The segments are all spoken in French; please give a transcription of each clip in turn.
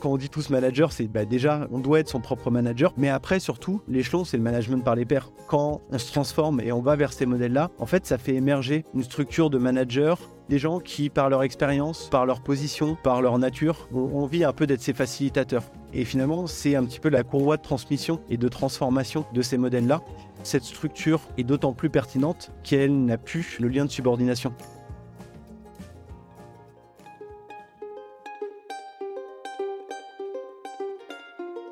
Quand on dit tous manager, c'est bah, déjà, on doit être son propre manager. Mais après, surtout, l'échelon, c'est le management par les pairs. Quand on se transforme et on va vers ces modèles-là, en fait, ça fait émerger une structure de manager des gens qui, par leur expérience, par leur position, par leur nature, ont envie un peu d'être ces facilitateurs. Et finalement, c'est un petit peu la courroie de transmission et de transformation de ces modèles-là. Cette structure est d'autant plus pertinente qu'elle n'a plus le lien de subordination.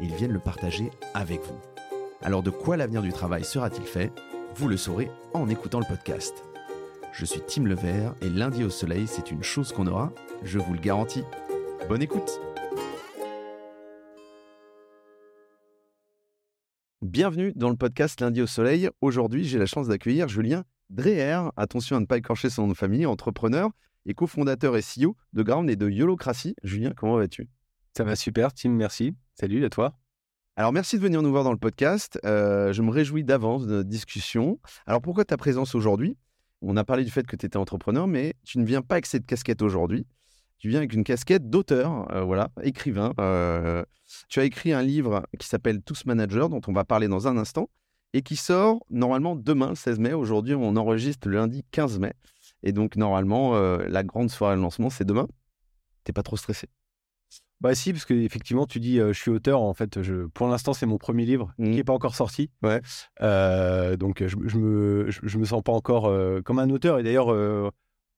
et ils viennent le partager avec vous. Alors de quoi l'avenir du travail sera-t-il fait? Vous le saurez en écoutant le podcast. Je suis Tim Levert et lundi au soleil, c'est une chose qu'on aura, je vous le garantis. Bonne écoute Bienvenue dans le podcast Lundi au soleil. Aujourd'hui, j'ai la chance d'accueillir Julien Dreher. Attention à ne pas écorcher son nom de famille, entrepreneur et cofondateur et CEO de Ground et de Yolocracy. Julien, comment vas-tu? Ça va super, Tim, merci. Salut à toi? Alors, merci de venir nous voir dans le podcast. Euh, je me réjouis d'avance de notre discussion. Alors, pourquoi ta présence aujourd'hui? On a parlé du fait que tu étais entrepreneur, mais tu ne viens pas avec cette casquette aujourd'hui. Tu viens avec une casquette d'auteur, euh, voilà, écrivain. Euh, tu as écrit un livre qui s'appelle Tous Managers, dont on va parler dans un instant, et qui sort normalement demain, le 16 mai. Aujourd'hui, on enregistre le lundi 15 mai. Et donc, normalement, la grande soirée de lancement, c'est demain. T'es pas trop stressé? Bah si, parce qu'effectivement, tu dis, je suis auteur. En fait, je, pour l'instant, c'est mon premier livre qui n'est mmh. pas encore sorti. Ouais. donc, je, je, me, je, me sens pas encore comme un auteur. Et d'ailleurs,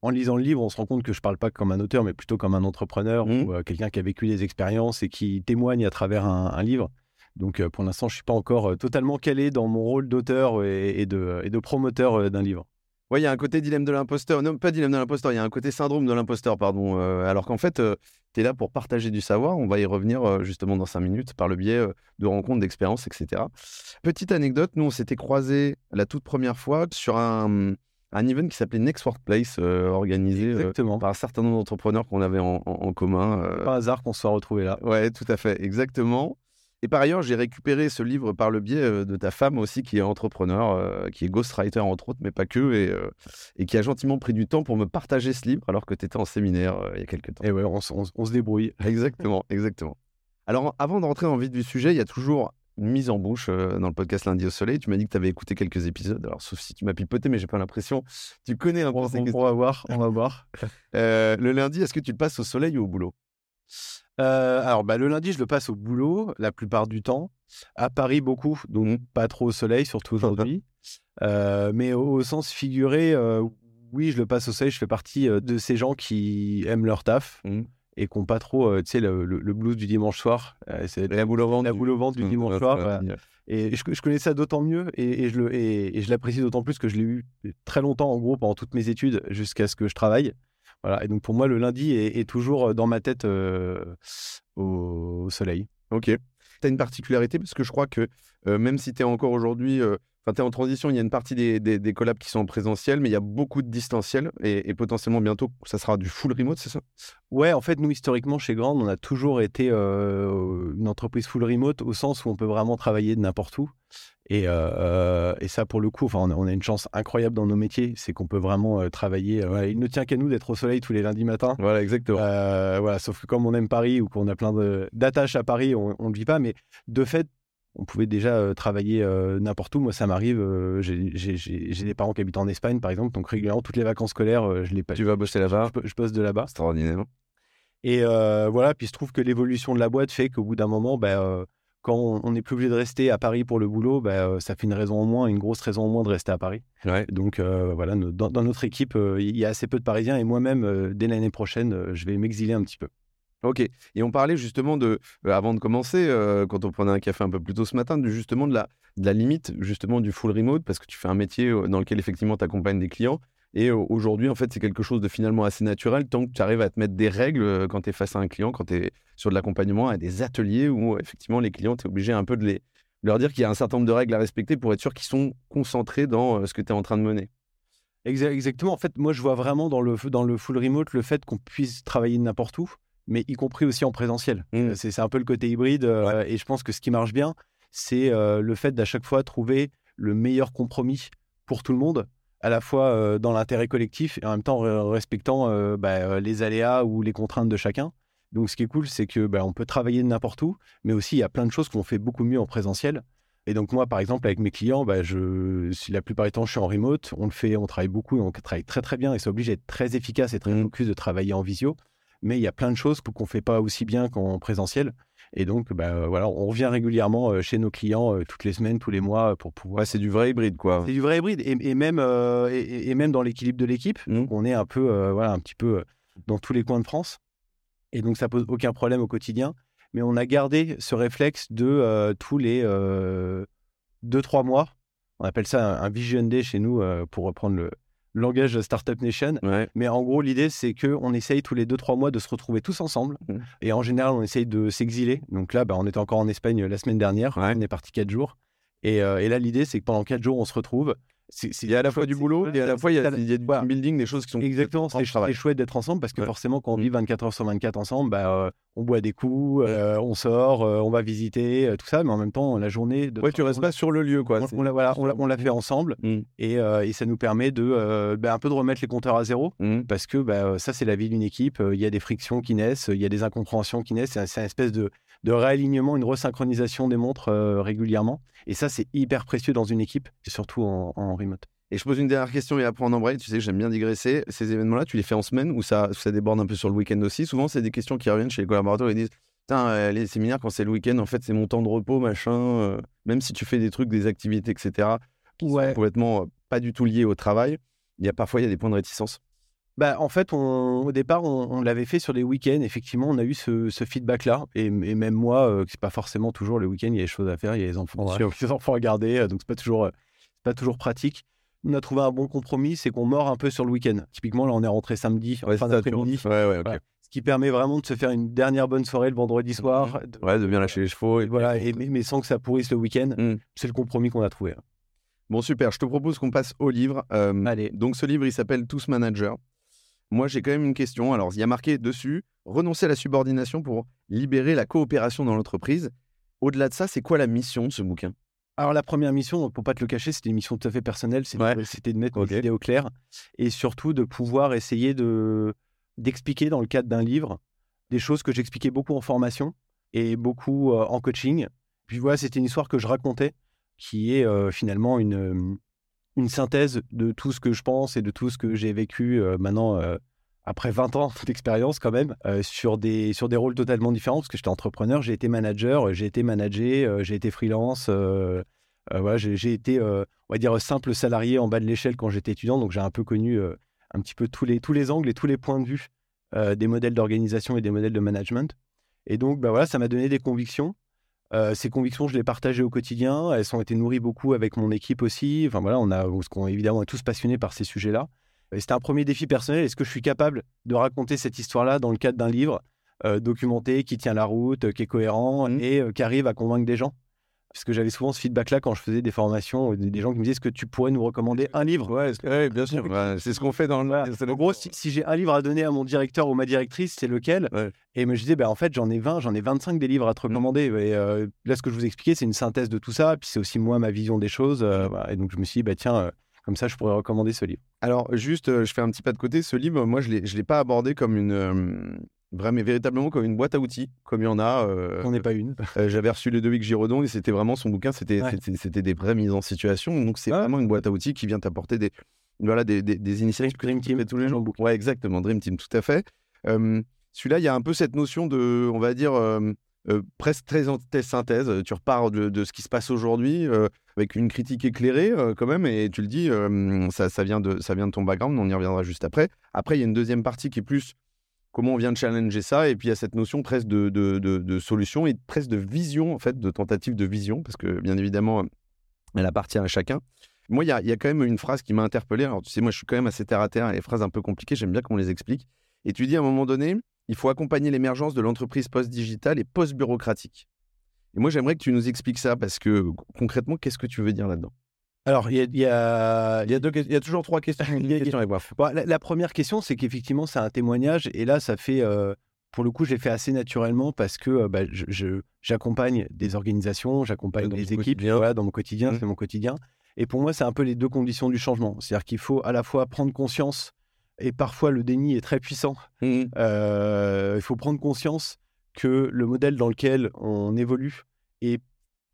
en lisant le livre, on se rend compte que je parle pas comme un auteur, mais plutôt comme un entrepreneur mmh. ou quelqu'un qui a vécu des expériences et qui témoigne à travers un, livre. Donc, pour l'instant, je suis pas encore totalement calé dans mon rôle d'auteur et, de, et de promoteur d'un livre. Oui, il y a un côté dilemme de l'imposteur. Non, pas dilemme de l'imposteur, il y a un côté syndrome de l'imposteur, pardon. alors qu'en fait, tu es là pour partager du savoir. On va y revenir justement dans cinq minutes par le biais de rencontres, d'expériences, etc. Petite anecdote, nous, on s'était croisés la toute première fois sur un, un event qui s'appelait Next Workplace, organisé par un certain nombre d'entrepreneurs qu'on avait en, en commun. Pas hasard qu'on se soit retrouvés là. Ouais, tout à fait, exactement. Et par ailleurs, j'ai récupéré ce livre par le biais de ta femme aussi, qui est entrepreneur, qui est ghostwriter entre autres, mais pas que, et, et, qui a gentiment pris du temps pour me partager ce livre alors que tu étais en séminaire il y a quelques temps. Et ouais, on, se débrouille. Exactement, exactement. Alors, avant de rentrer dans le vif du sujet, il y a toujours une mise en bouche dans le podcast Lundi au Soleil. Tu m'as dit que tu avais écouté quelques épisodes. Alors, sauf si tu m'as pipoté, mais j'ai pas l'impression. Tu connais un peu on, on, va voir, on va voir. le lundi, est-ce que tu le passes au soleil ou au boulot? Euh, alors, bah, le lundi, je le passe au boulot la plupart du temps. À Paris, beaucoup, donc mmh. pas trop au soleil, surtout aujourd'hui. Euh, mais au, sens figuré, euh, oui, je le passe au soleil. Je fais partie de ces gens qui aiment leur taf mmh. et qui n'ont pas trop, tu sais, le, blues du dimanche soir. c'est la boule au ventre, la boule au ventre du mmh, dimanche soir. Et je, je, connais ça d'autant mieux et, je, et, et je l'apprécie d'autant plus que je l'ai eu très longtemps en gros pendant toutes mes études jusqu'à ce que je travaille. Voilà. Et donc pour moi, le lundi est, toujours dans ma tête au, soleil. Ok. Tu as une particularité? Parce que je crois que même si tu es encore aujourd'hui Enfin, tu es en transition, il y a une partie des, des, collabs qui sont en présentiel, mais il y a beaucoup de distanciel et, potentiellement bientôt, ça sera du full remote, c'est ça? Ouais, en fait, nous, historiquement, chez Grand, on a toujours été une entreprise full remote au sens où on peut vraiment travailler de n'importe où. Et, et, ça, pour le coup, enfin, on a, une chance incroyable dans nos métiers, c'est qu'on peut vraiment travailler. il ne tient qu'à nous d'être au soleil tous les lundis matins. Voilà, exactement. voilà, sauf que comme on aime Paris ou qu'on a plein d'attaches à Paris, on ne le vit pas. Mais de fait, on pouvait déjà travailler n'importe où. Moi, ça m'arrive. j'ai des parents qui habitent en Espagne, par exemple, donc régulièrement, toutes les vacances scolaires, je les passe. Tu vas bosser là-bas je, bosse de là-bas. Extraordinaire. Et voilà, puis je trouve que l'évolution de la boîte fait qu'au bout d'un moment, bah, quand on n'est plus obligé de rester à Paris pour le boulot, bah, ça fait une raison en moins, une grosse raison en moins de rester à Paris. Donc voilà, dans, dans, notre équipe, il y a assez peu de Parisiens et moi-même, dès l'année prochaine, je vais m'exiler un petit peu. Ok. Et on parlait justement de, euh, avant de commencer, euh, quand on prenait un café un peu plus tôt ce matin, de, justement de la, de la limite justement du full remote, parce que tu fais un métier euh, dans lequel effectivement tu accompagnes des clients. Et aujourd'hui, en fait, c'est quelque chose de finalement assez naturel tant que tu arrives à te mettre des règles quand tu es face à un client, quand tu es sur de l'accompagnement, à des ateliers où effectivement les clients, tu es obligé un peu de, les, leur dire qu'il y a un certain nombre de règles à respecter pour être sûr qu'ils sont concentrés dans ce que tu es en train de mener. Exactement. En fait, moi, je vois vraiment dans le, dans le full remote le fait qu'on puisse travailler n'importe où, mais y compris aussi en présentiel. Mmh. C'est un peu le côté hybride. et je pense que ce qui marche bien, c'est le fait d'à chaque fois trouver le meilleur compromis pour tout le monde à la fois euh, dans l'intérêt collectif et en même temps respectant euh, bah, euh, les aléas ou les contraintes de chacun. Donc, ce qui est cool, c'est que bah, on peut travailler n'importe où, mais aussi il y a plein de choses qu'on fait beaucoup mieux en présentiel. Et donc moi, par exemple, avec mes clients, bah, je, si la plupart du temps je suis en remote, on le fait, on travaille beaucoup, et on travaille très très bien, et ça oblige à être très efficace et très mmh. focus de travailler en visio. Mais il y a plein de choses qu'on ne fait pas aussi bien qu'en présentiel. Et donc, bah, euh, voilà, on revient régulièrement euh, chez nos clients euh, toutes les semaines, tous les mois pour pouvoir. c'est du vrai hybride, quoi. C'est du vrai hybride. Et, même, et, même dans l'équilibre de l'équipe, mmh. on est un peu, voilà, un petit peu dans tous les coins de France. Et donc, ça pose aucun problème au quotidien. Mais on a gardé ce réflexe de tous les deux, trois mois. On appelle ça un, Vision Day chez nous, pour reprendre le, langage Startup Nation. Mais en gros, l'idée, c'est qu'on essaye tous les 2-3 mois de se retrouver tous ensemble. Mmh. Et en général, on essaye de s'exiler. Donc là, bah, on était encore en Espagne la semaine dernière. On est parti 4 jours. Et, euh, et là, l'idée, c'est que pendant 4 jours, on se retrouve il y a à la fois du boulot et à la fois il y a, du building, des choses qui sont exactement. C'est chouette d'être ensemble parce que forcément, quand on vit 24 heures sur 24 ensemble, bah, euh, on boit des coups, euh, on sort, euh, on va visiter, tout ça, mais en même temps, la journée. De ouais, tu restes pas sur le lieu, quoi. On, voilà, on l'a fait ensemble mmh. et, et, ça nous permet de bah, un peu de remettre les compteurs à zéro mmh. parce que bah, ça, c'est la vie d'une équipe. Il y a des frictions qui naissent, il y a des incompréhensions qui naissent. C'est une espèce de, de réalignement, une resynchronisation des montres régulièrement. Et ça, c'est hyper précieux dans une équipe, et surtout en remote. Et je pose une dernière question et après on embraye. Tu sais, j'aime bien digresser. Ces événements-là, tu les fais en semaine ou ça, ça déborde un peu sur le week-end aussi? Souvent, c'est des questions qui reviennent chez les collaborateurs. Ils disent Putain, euh, les séminaires, quand c'est le week-end, en fait, c'est mon temps de repos, machin. Euh, même si tu fais des trucs, des activités, etc., qui sont complètement euh, pas du tout liés au travail, il y a parfois il y a des points de réticence. Bah, en fait, au départ, on, l'avait fait sur les week-ends. Effectivement, on a eu ce, feedback-là. Et, même moi, euh, c'est pas forcément toujours le week-end, il y a des choses à faire, il y a les enfants, les enfants à garder, donc c'est pas toujours, pas toujours pratique on a trouvé un bon compromis, c'est qu'on mord un peu sur le week-end. Typiquement, là, on est rentré samedi, fin d'après-midi. Ce qui permet vraiment de se faire une dernière bonne soirée le vendredi mmh soir. De, ouais, de bien lâcher les chevaux. Et voilà, mais, sans que ça pourrisse le week-end. Mmh. C'est le compromis qu'on a trouvé. Bon, super. Je te propose qu'on passe au livre. Allez. Donc, ce livre, il s'appelle Tous Managers. Moi, j'ai quand même une question. Alors, il y a marqué dessus renoncer à la subordination pour libérer la coopération dans l'entreprise. Au-delà de ça, c'est quoi la mission de ce bouquin? Alors la première mission, pour pas te le cacher, c'était une mission tout à fait personnelle, c'était de mettre okay. idées au clair et surtout de pouvoir essayer de d'expliquer dans le cadre d'un livre des choses que j'expliquais beaucoup en formation et beaucoup euh, en coaching. Puis voilà, c'était une histoire que je racontais qui est euh, finalement une, une synthèse de tout ce que je pense et de tout ce que j'ai vécu euh, maintenant après 20 ans d'expérience quand même, sur, des, sur des rôles totalement différents, parce que j'étais entrepreneur, j'ai été manager, j'ai été managé, j'ai été freelance, voilà, j'ai été, on va dire, simple salarié en bas de l'échelle quand j'étais étudiant, donc j'ai un peu connu un petit peu tous les, tous les angles et tous les points de vue des modèles d'organisation et des modèles de management. Et donc, bah voilà, ça m'a donné des convictions. Ces convictions, je les partageais au quotidien. Elles ont été nourries beaucoup avec mon équipe aussi. Enfin voilà, on a, parce qu'on évidemment est tous passionnés par ces sujets-là. C'était un premier défi personnel. Est-ce que je suis capable de raconter cette histoire-là dans le cadre d'un livre euh, documenté, qui tient la route, euh, qui est cohérent mmh. et euh, qui arrive à convaincre des gens? Parce que j'avais souvent ce feedback-là quand je faisais des formations, des, gens qui me disaient est-ce que tu pourrais nous recommander un livre? Ouais, bien sûr. c'est ce qu'on fait dans le. En gros, si, j'ai un livre à donner à mon directeur ou ma directrice, c'est lequel? Et je disais bah, en fait, j'en ai 20, j'en ai 25 des livres à te mmh. recommander. Et là, ce que je vous expliquais, c'est une synthèse de tout ça. Puis c'est aussi moi, ma vision des choses. et donc, je me suis dit bah, tiens, comme ça, je pourrais recommander ce livre. Alors, juste, euh, je fais un petit pas de côté. Ce livre, moi, je ne l'ai pas abordé comme une. Euh, vraiment, véritablement comme une boîte à outils, comme il y en a. Euh, On n'est pas une. J'avais reçu le Dewick Giraudon et c'était vraiment son bouquin, c'était c'était des vraies mises en situation. Donc, c'est vraiment une boîte à outils qui vient t'apporter des, voilà, des, des, initiatives. Dream Team, tous les gens. Ouais, exactement, Dream Team, tout à fait. Celui-là, il y a un peu cette notion de, on va dire, presque très synthèse. Tu repars de, de, ce qui se passe aujourd'hui avec une critique éclairée euh, quand même, et tu le dis, euh, ça, ça, vient de, ça vient de ton background, on y reviendra juste après. Après, il y a une deuxième partie qui est plus comment on vient de challenger ça, et puis il y a cette notion presque de, de, de, solution et presque de vision, en fait, de tentative de vision, parce que bien évidemment, elle appartient à chacun. Moi, il y a, y a, quand même une phrase qui m'a interpellé. Alors, tu sais, moi, je suis quand même assez terre à terre les phrases un peu compliquées, j'aime bien qu'on les explique. Et tu dis à un moment donné, il faut accompagner l'émergence de l'entreprise post-digitale et post-bureaucratique. Et moi, j'aimerais que tu nous expliques ça parce que concrètement, qu'est-ce que tu veux dire là-dedans? Alors, il y a, y, a, y, a deux, y a toujours trois questions. bon, la, la, première question, c'est qu'effectivement, c'est un témoignage. Et là, ça fait, euh, pour le coup, je l'ai fait assez naturellement parce que bah, j'accompagne des organisations, j'accompagne des équipes voilà, dans mon quotidien, mmh. c'est mon quotidien. Et pour moi, c'est un peu les deux conditions du changement. C'est-à-dire qu'il faut à la fois prendre conscience, et parfois le déni est très puissant. Mmh. Euh, il faut prendre conscience que le modèle dans lequel on évolue est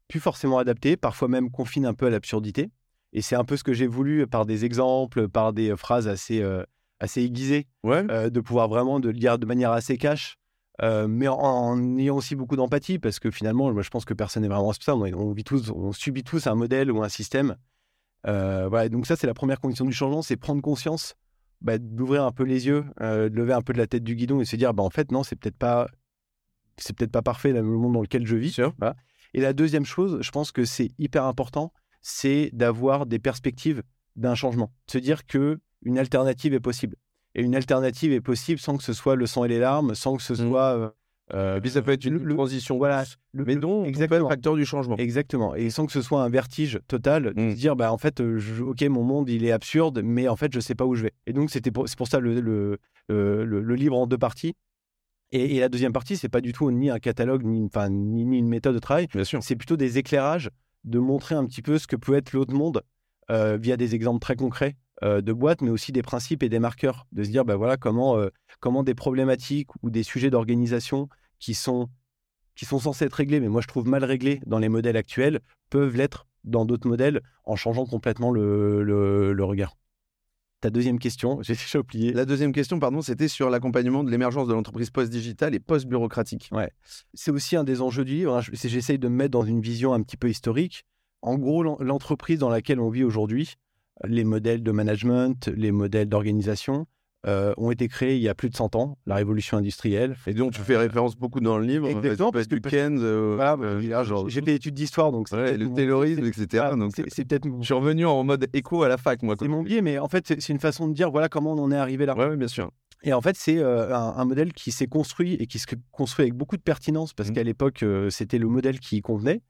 plus forcément adapté, parfois même confine un peu à l'absurdité. Et c'est un peu ce que j'ai voulu par des exemples, par des phrases assez, euh, assez aiguisées, euh, de pouvoir vraiment de le dire de manière assez cash, euh, mais en, ayant aussi beaucoup d'empathie, parce que finalement, moi, je pense que personne n'est vraiment responsable. On, on, vit tous, on subit tous un modèle ou un système. voilà, donc ça, c'est la première condition du changement, c'est prendre conscience, bah, d'ouvrir un peu les yeux, de lever un peu de la tête du guidon et se dire, bah, en fait, non, c'est peut-être pas, c'est peut-être pas parfait le monde dans lequel je vis. Voilà. Et la deuxième chose, je pense que c'est hyper important, c'est d'avoir des perspectives d'un changement. Se dire que une alternative est possible. Et une alternative est possible sans que ce soit le sang et les larmes, sans que ce mmh. soit. Euh, euh, et puis ça peut être une transition. Voilà. Le, mais donc, exactement. facteur du changement. Exactement. Et sans que ce soit un vertige total, de mmh. se dire, bah, en fait, euh, ok, mon monde, il est absurde, mais en fait, je ne sais pas où je vais. Et donc, pour, c'est pour ça le, le, le, livre en deux parties. Et, la deuxième partie, c'est pas du tout ni un catalogue, ni, enfin, ni, ni une méthode de travail. C'est plutôt des éclairages de montrer un petit peu ce que peut être l'autre monde euh, via des exemples très concrets euh, de boîtes, mais aussi des principes et des marqueurs, de se dire bah voilà comment euh, comment des problématiques ou des sujets d'organisation qui sont censés être réglés, mais moi je trouve mal réglés dans les modèles actuels, peuvent l'être dans d'autres modèles en changeant complètement le, regard. Ta deuxième question, j'ai déjà oublié. La deuxième question, pardon, c'était sur l'accompagnement de l'émergence de l'entreprise post-digitale et post-bureaucratique. Ouais. C'est aussi un des enjeux du livre. Hein. J'essaye de me mettre dans une vision un petit peu historique. En gros, l'entreprise dans laquelle on vit aujourd'hui, les modèles de management, les modèles d'organisation, euh, ont été créés il y a plus de 100 ans, la révolution industrielle. Et donc, tu fais référence beaucoup dans le livre. Exactement. Parce que, Keynes, euh, voilà, euh, j'ai fait études d'histoire, donc ouais, le taylorisme, etc. donc, c'est peut-être. Je suis revenu en mode écho à la fac, moi. C'est mon biais, mais en fait, c'est une façon de dire voilà comment on en est arrivé là. Oui, bien sûr. Et en fait, c'est un, un, modèle qui s'est construit et qui se construit avec beaucoup de pertinence parce mmh. qu'à l'époque, c'était le modèle qui convenait.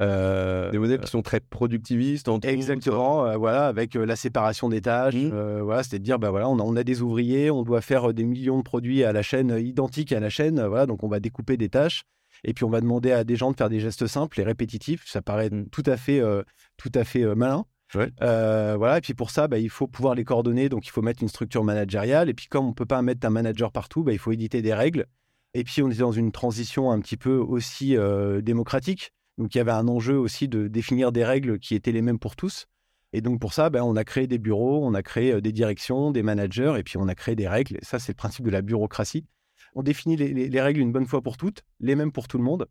Euh, des modèles qui sont très productivistes. exactement, euh, voilà, avec euh, la séparation des tâches. Mmh. voilà, c'est de dire, bah voilà, on a, on a, des ouvriers, on doit faire des millions de produits à la chaîne identiques à la chaîne. voilà, donc on va découper des tâches. Et puis on va demander à des gens de faire des gestes simples et répétitifs. Ça paraît mmh. tout à fait, tout à fait malin. voilà, et puis pour ça, bah, il faut pouvoir les coordonner. Donc il faut mettre une structure managériale. Et puis comme on peut pas mettre un manager partout, bah, il faut éditer des règles. Et puis on est dans une transition un petit peu aussi démocratique. Donc il y avait un enjeu aussi de définir des règles qui étaient les mêmes pour tous. Et donc pour ça, ben, on a créé des bureaux, on a créé euh, des directions, des managers, et puis on a créé des règles. ça, c'est le principe de la bureaucratie. On définit les, règles une bonne fois pour toutes, les mêmes pour tout le monde.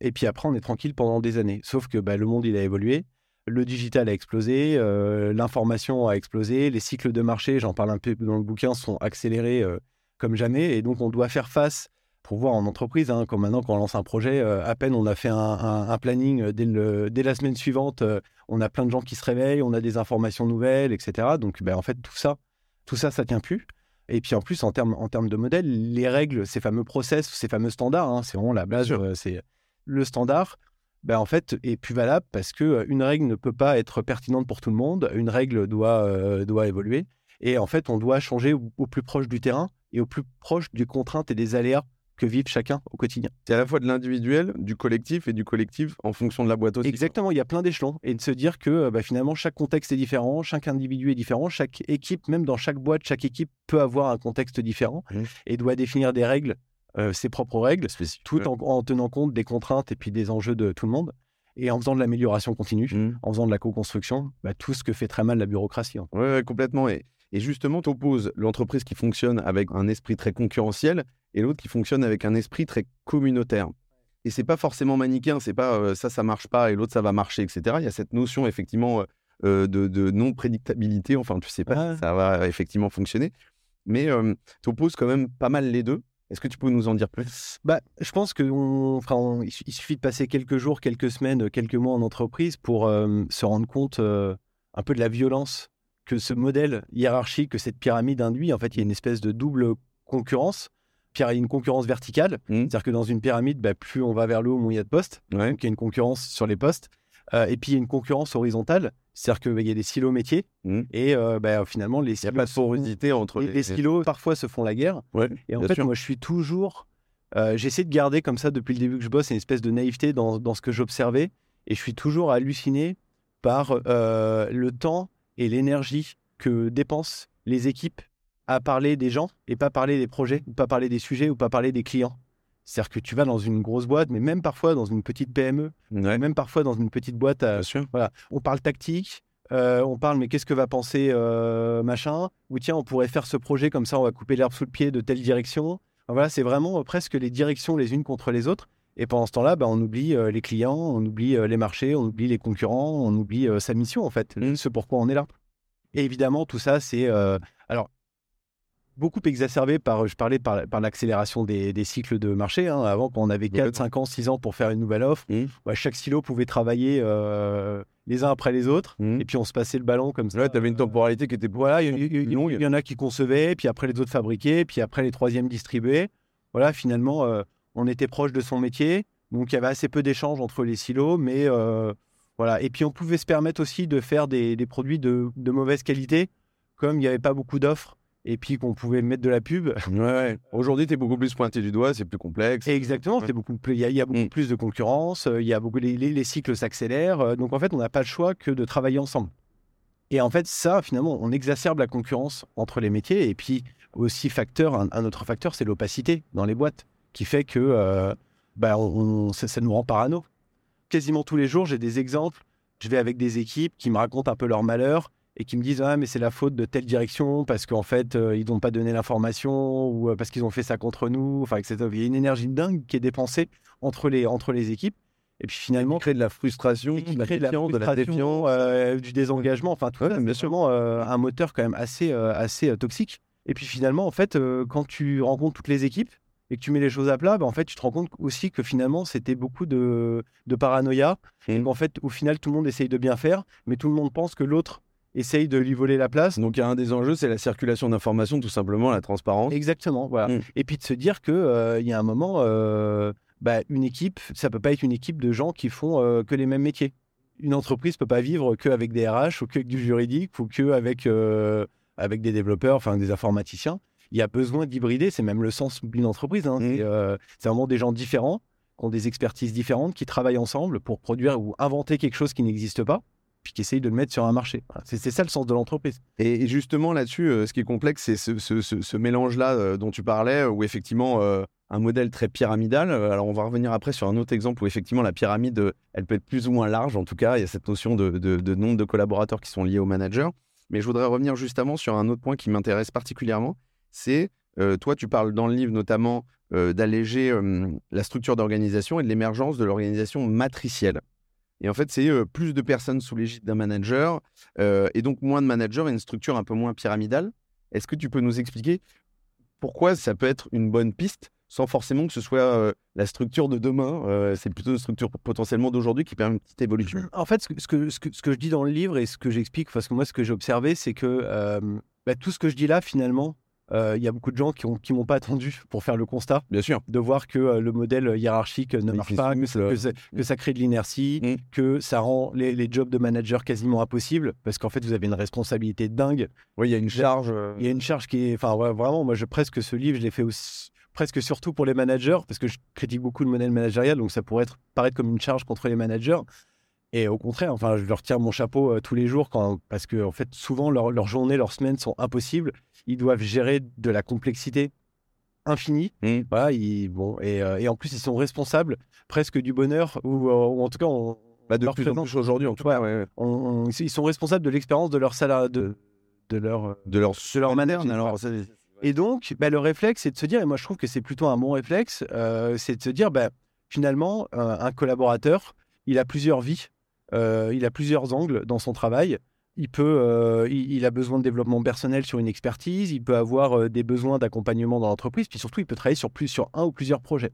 Et puis après, on est tranquille pendant des années. Sauf que ben, le monde, il a évolué. Le digital a explosé, euh, l'information a explosé, les cycles de marché, j'en parle un peu dans le bouquin, sont accélérés euh, comme jamais. Et donc, on doit faire face pour voir en entreprise, hein, comme maintenant quand on lance un projet, euh, à peine on a fait un, planning euh, dès, le, dès, la semaine suivante, euh, on a plein de gens qui se réveillent, on a des informations nouvelles, etc. Donc ben, en fait tout ça, tout ça, ça tient plus. Et puis en plus en termes en termes de modèles, les règles, ces fameux process, ces fameux standards, hein, c'est vraiment la base, c'est le standard. Ben, en fait, est plus valable parce que une règle ne peut pas être pertinente pour tout le monde. Une règle doit, doit évoluer. Et en fait, on doit changer au plus proche du terrain et au plus proche des contraintes et des aléas que vivent chacun au quotidien. C'est à la fois de l'individuel, du collectif et du collectif en fonction de la boîte aussi. Exactement, il y a plein d'échelons. Et de se dire que euh, bah, finalement, chaque contexte est différent, chaque individu est différent, chaque équipe, même dans chaque boîte, chaque équipe peut avoir un contexte différent mmh. et doit définir des règles, euh, ses propres règles, tout en, tenant compte des contraintes et puis des enjeux de tout le monde. Et en faisant de l'amélioration continue, mmh. en faisant de la co-construction, bah, tout ce que fait très mal la bureaucratie. Oui, ouais, complètement. Et, et justement, tu opposes l'entreprise qui fonctionne avec un esprit très concurrentiel et l'autre qui fonctionne avec un esprit très communautaire. Et c'est pas forcément manichéen, c'est pas euh, ça, ça marche pas et l'autre ça va marcher, etc. Il y a cette notion effectivement euh, euh, de, non-prédictabilité. Enfin, tu sais pas si ça va effectivement fonctionner. Mais tu opposes quand même pas mal les deux. Est-ce que tu peux nous en dire plus? Bah, Je pense qu'il il suffit de passer quelques jours, quelques semaines, quelques mois en entreprise pour se rendre compte un peu de la violence que ce modèle hiérarchique, que cette pyramide induit. En fait, il y a une espèce de double concurrence. Il y a une concurrence verticale, Mmh. c'est-à-dire que dans une pyramide, bah, plus on va vers le haut, moins il y a de postes. Ouais. Donc il y a une concurrence sur les postes. Euh, et puis il y a une concurrence horizontale, c'est-à-dire qu'il y a des silos métiers. Mmh. Et euh, bah, finalement, les Il n'y a silos, pas de porosité entre les, les silos parfois se font la guerre. Ouais, Et en fait, sûr. moi, je suis toujours. euh, J'essaie de garder comme ça depuis le début que je bosse une espèce de naïveté dans, dans ce que j'observais. Et je suis toujours halluciné par le temps et l'énergie que dépensent les équipes à parler des gens et pas parler des projets, ou pas parler des sujets, ou pas parler des clients. C'est-à-dire que tu vas dans une grosse boîte, mais même parfois dans une petite PME, Ouais, même parfois dans une petite boîte à, bien sûr. voilà, on parle tactique, euh, on parle mais qu'est-ce que va penser euh, machin, ou tiens, on pourrait faire ce projet comme ça, on va couper l'herbe sous le pied de telle direction. Voilà, c'est vraiment euh, presque les directions les unes contre les autres. Et pendant ce temps-là, bah, on oublie les clients, on oublie les marchés, on oublie les concurrents, on oublie sa mission en fait, Mm. ce pourquoi on est là. Et évidemment, tout ça, c'est alors beaucoup exacerbé par, je parlais par, par l'accélération des, des cycles de marché. hein. Avant, quand on avait 4, Complètement. 5 ans, 6 ans pour faire une nouvelle offre, Mm. ouais, chaque silo pouvait travailler euh, les uns après les autres. Mmh. Et puis on se passait le ballon comme ça. Tu avais une temporalité qui était Voilà, il y, en a qui concevaient, puis après les autres fabriquaient, puis après les troisièmes distribuaient. Voilà, finalement, euh, on était proche de son métier, donc il y avait assez peu d'échanges entre les silos, mais euh, voilà. Et puis on pouvait se permettre aussi de faire des, des produits de, de mauvaise qualité, comme il n'y avait pas beaucoup d'offres, et puis qu'on pouvait mettre de la pub. Ouais, ouais. Aujourd'hui, tu es beaucoup plus pointé du doigt, c'est plus complexe. Exactement, c'est beaucoup plus, il y a, y a beaucoup Mm. plus de concurrence, euh, il y a beaucoup, les, les- les cycles s'accélèrent, euh, donc en fait, on n'a pas le choix que de travailler ensemble. Et en fait, ça, finalement, on exacerbe la concurrence entre les métiers. Et puis aussi, facteur, un, un autre facteur, c'est l'opacité dans les boîtes, qui fait que euh, bah, on- on- ça, ça nous rend parano. Quasiment tous les jours, j'ai des exemples. Je vais avec des équipes qui me racontent un peu leur malheur et qui me disent ah mais c'est la faute de telle direction parce qu'en fait euh, ils n'ont pas donné l'information ou euh, parce qu'ils ont fait ça contre nous enfin etc il y a une énergie dingue qui est dépensée entre les entre les équipes et puis finalement crée de la frustration, qui crée de la défiance, de la frustration, défiance. euh, du désengagement, enfin tout Ouais, ça, bien c'est sûr. vraiment euh, un moteur quand même assez, assez toxique. Et puis finalement, en fait, quand tu rencontres toutes les équipes et que tu mets les choses à plat, bah, en fait, tu te rends compte aussi que finalement, c'était beaucoup de, de paranoïa. Et Mhm. qu'en fait, au final, tout le monde essaye de bien faire, mais tout le monde pense que l'autre essaye de lui voler la place. Donc, il y a un des enjeux, c'est la circulation d'informations, tout simplement, la transparence. Exactement, voilà. Mm. Et puis de se dire que euh, y a un moment, euh, bah, une équipe, ça peut pas être une équipe de gens qui font euh, que les mêmes métiers. Une entreprise peut pas vivre que avec des RH ou que du juridique ou que avec avec des développeurs, enfin des informaticiens. Il y a besoin d'hybrider, c'est même le sens d'une entreprise. hein. Mm. C'est c'est vraiment des gens différents, qui ont des expertises différentes, qui travaillent ensemble pour produire ou inventer quelque chose qui n'existe pas, puis qui essayent de le mettre sur un marché. C'est ça le sens de l'entreprise. Et justement, là-dessus, euh, ce qui est complexe, c'est ce, mélange-là euh, dont tu parlais, où effectivement, euh, un modèle très pyramidal. alors, on va revenir après sur un autre exemple où effectivement, la pyramide, elle peut être plus ou moins large. En tout cas, il y a cette notion de, de- nombre de collaborateurs qui sont liés au manager. Mais je voudrais revenir juste avant sur un autre point qui m'intéresse particulièrement. C'est, toi, tu parles dans le livre notamment d'alléger la structure d'organisation et de l'émergence de l'organisation matricielle. Et en fait, c'est plus de personnes sous l'égide d'un manager et donc moins de managers et une structure un peu moins pyramidale. Est-ce que tu peux nous expliquer pourquoi ça peut être une bonne piste sans forcément que ce soit la structure de demain C'est plutôt une structure potentiellement d'aujourd'hui qui permet une petite évolution? En fait, ce que, je dis dans le livre et ce que j'explique, parce que moi, ce que j'ai observé, c'est que bah, tout ce que je dis là, finalement, euh, il y a beaucoup de gens qui ne qui m'ont pas attendu pour faire le constat, Bien sûr. de voir que euh, le modèle hiérarchique ne marche pas, que, ça- que ça, que ça crée de l'inertie, Mm. que ça rend les, les jobs de manager quasiment impossibles, parce qu'en fait, vous avez une responsabilité dingue. Oui, il y a une charge. euh, Il y a une charge qui est. Enfin, ouais, vraiment, moi, je, presque ce livre, je l'ai fait aussi- presque surtout pour les managers, parce que je critique beaucoup le modèle managérial, donc ça pourrait être, paraître comme une charge contre les managers. Et au contraire, enfin, je leur tire mon chapeau euh, tous les jours, quand, parce que en fait, souvent, leur- leurs journées, leurs semaines sont impossibles. Ils doivent gérer de la complexité infinie. Mm. Voilà, ils, bon, et, euh, et en plus, ils sont responsables presque du bonheur, ou, euh, ou en tout cas, on, bah, de leur plus en plus aujourd'hui, en tout cas, ouais, ouais. on- on- ils sont responsables de l'expérience de leur salaire, de, de leur, de leur, de leur manager. Alors, et donc, bah, le réflexe, c'est de se dire, et moi je trouve que c'est plutôt un bon réflexe, euh, c'est de se dire, bah, finalement, un, un collaborateur, il a plusieurs vies, il a plusieurs angles dans son travail. Il, peut, euh, il, il a besoin de développement personnel sur une expertise, il peut avoir euh, des besoins d'accompagnement dans l'entreprise, puis surtout, il peut travailler sur, plus, sur un ou plusieurs projets.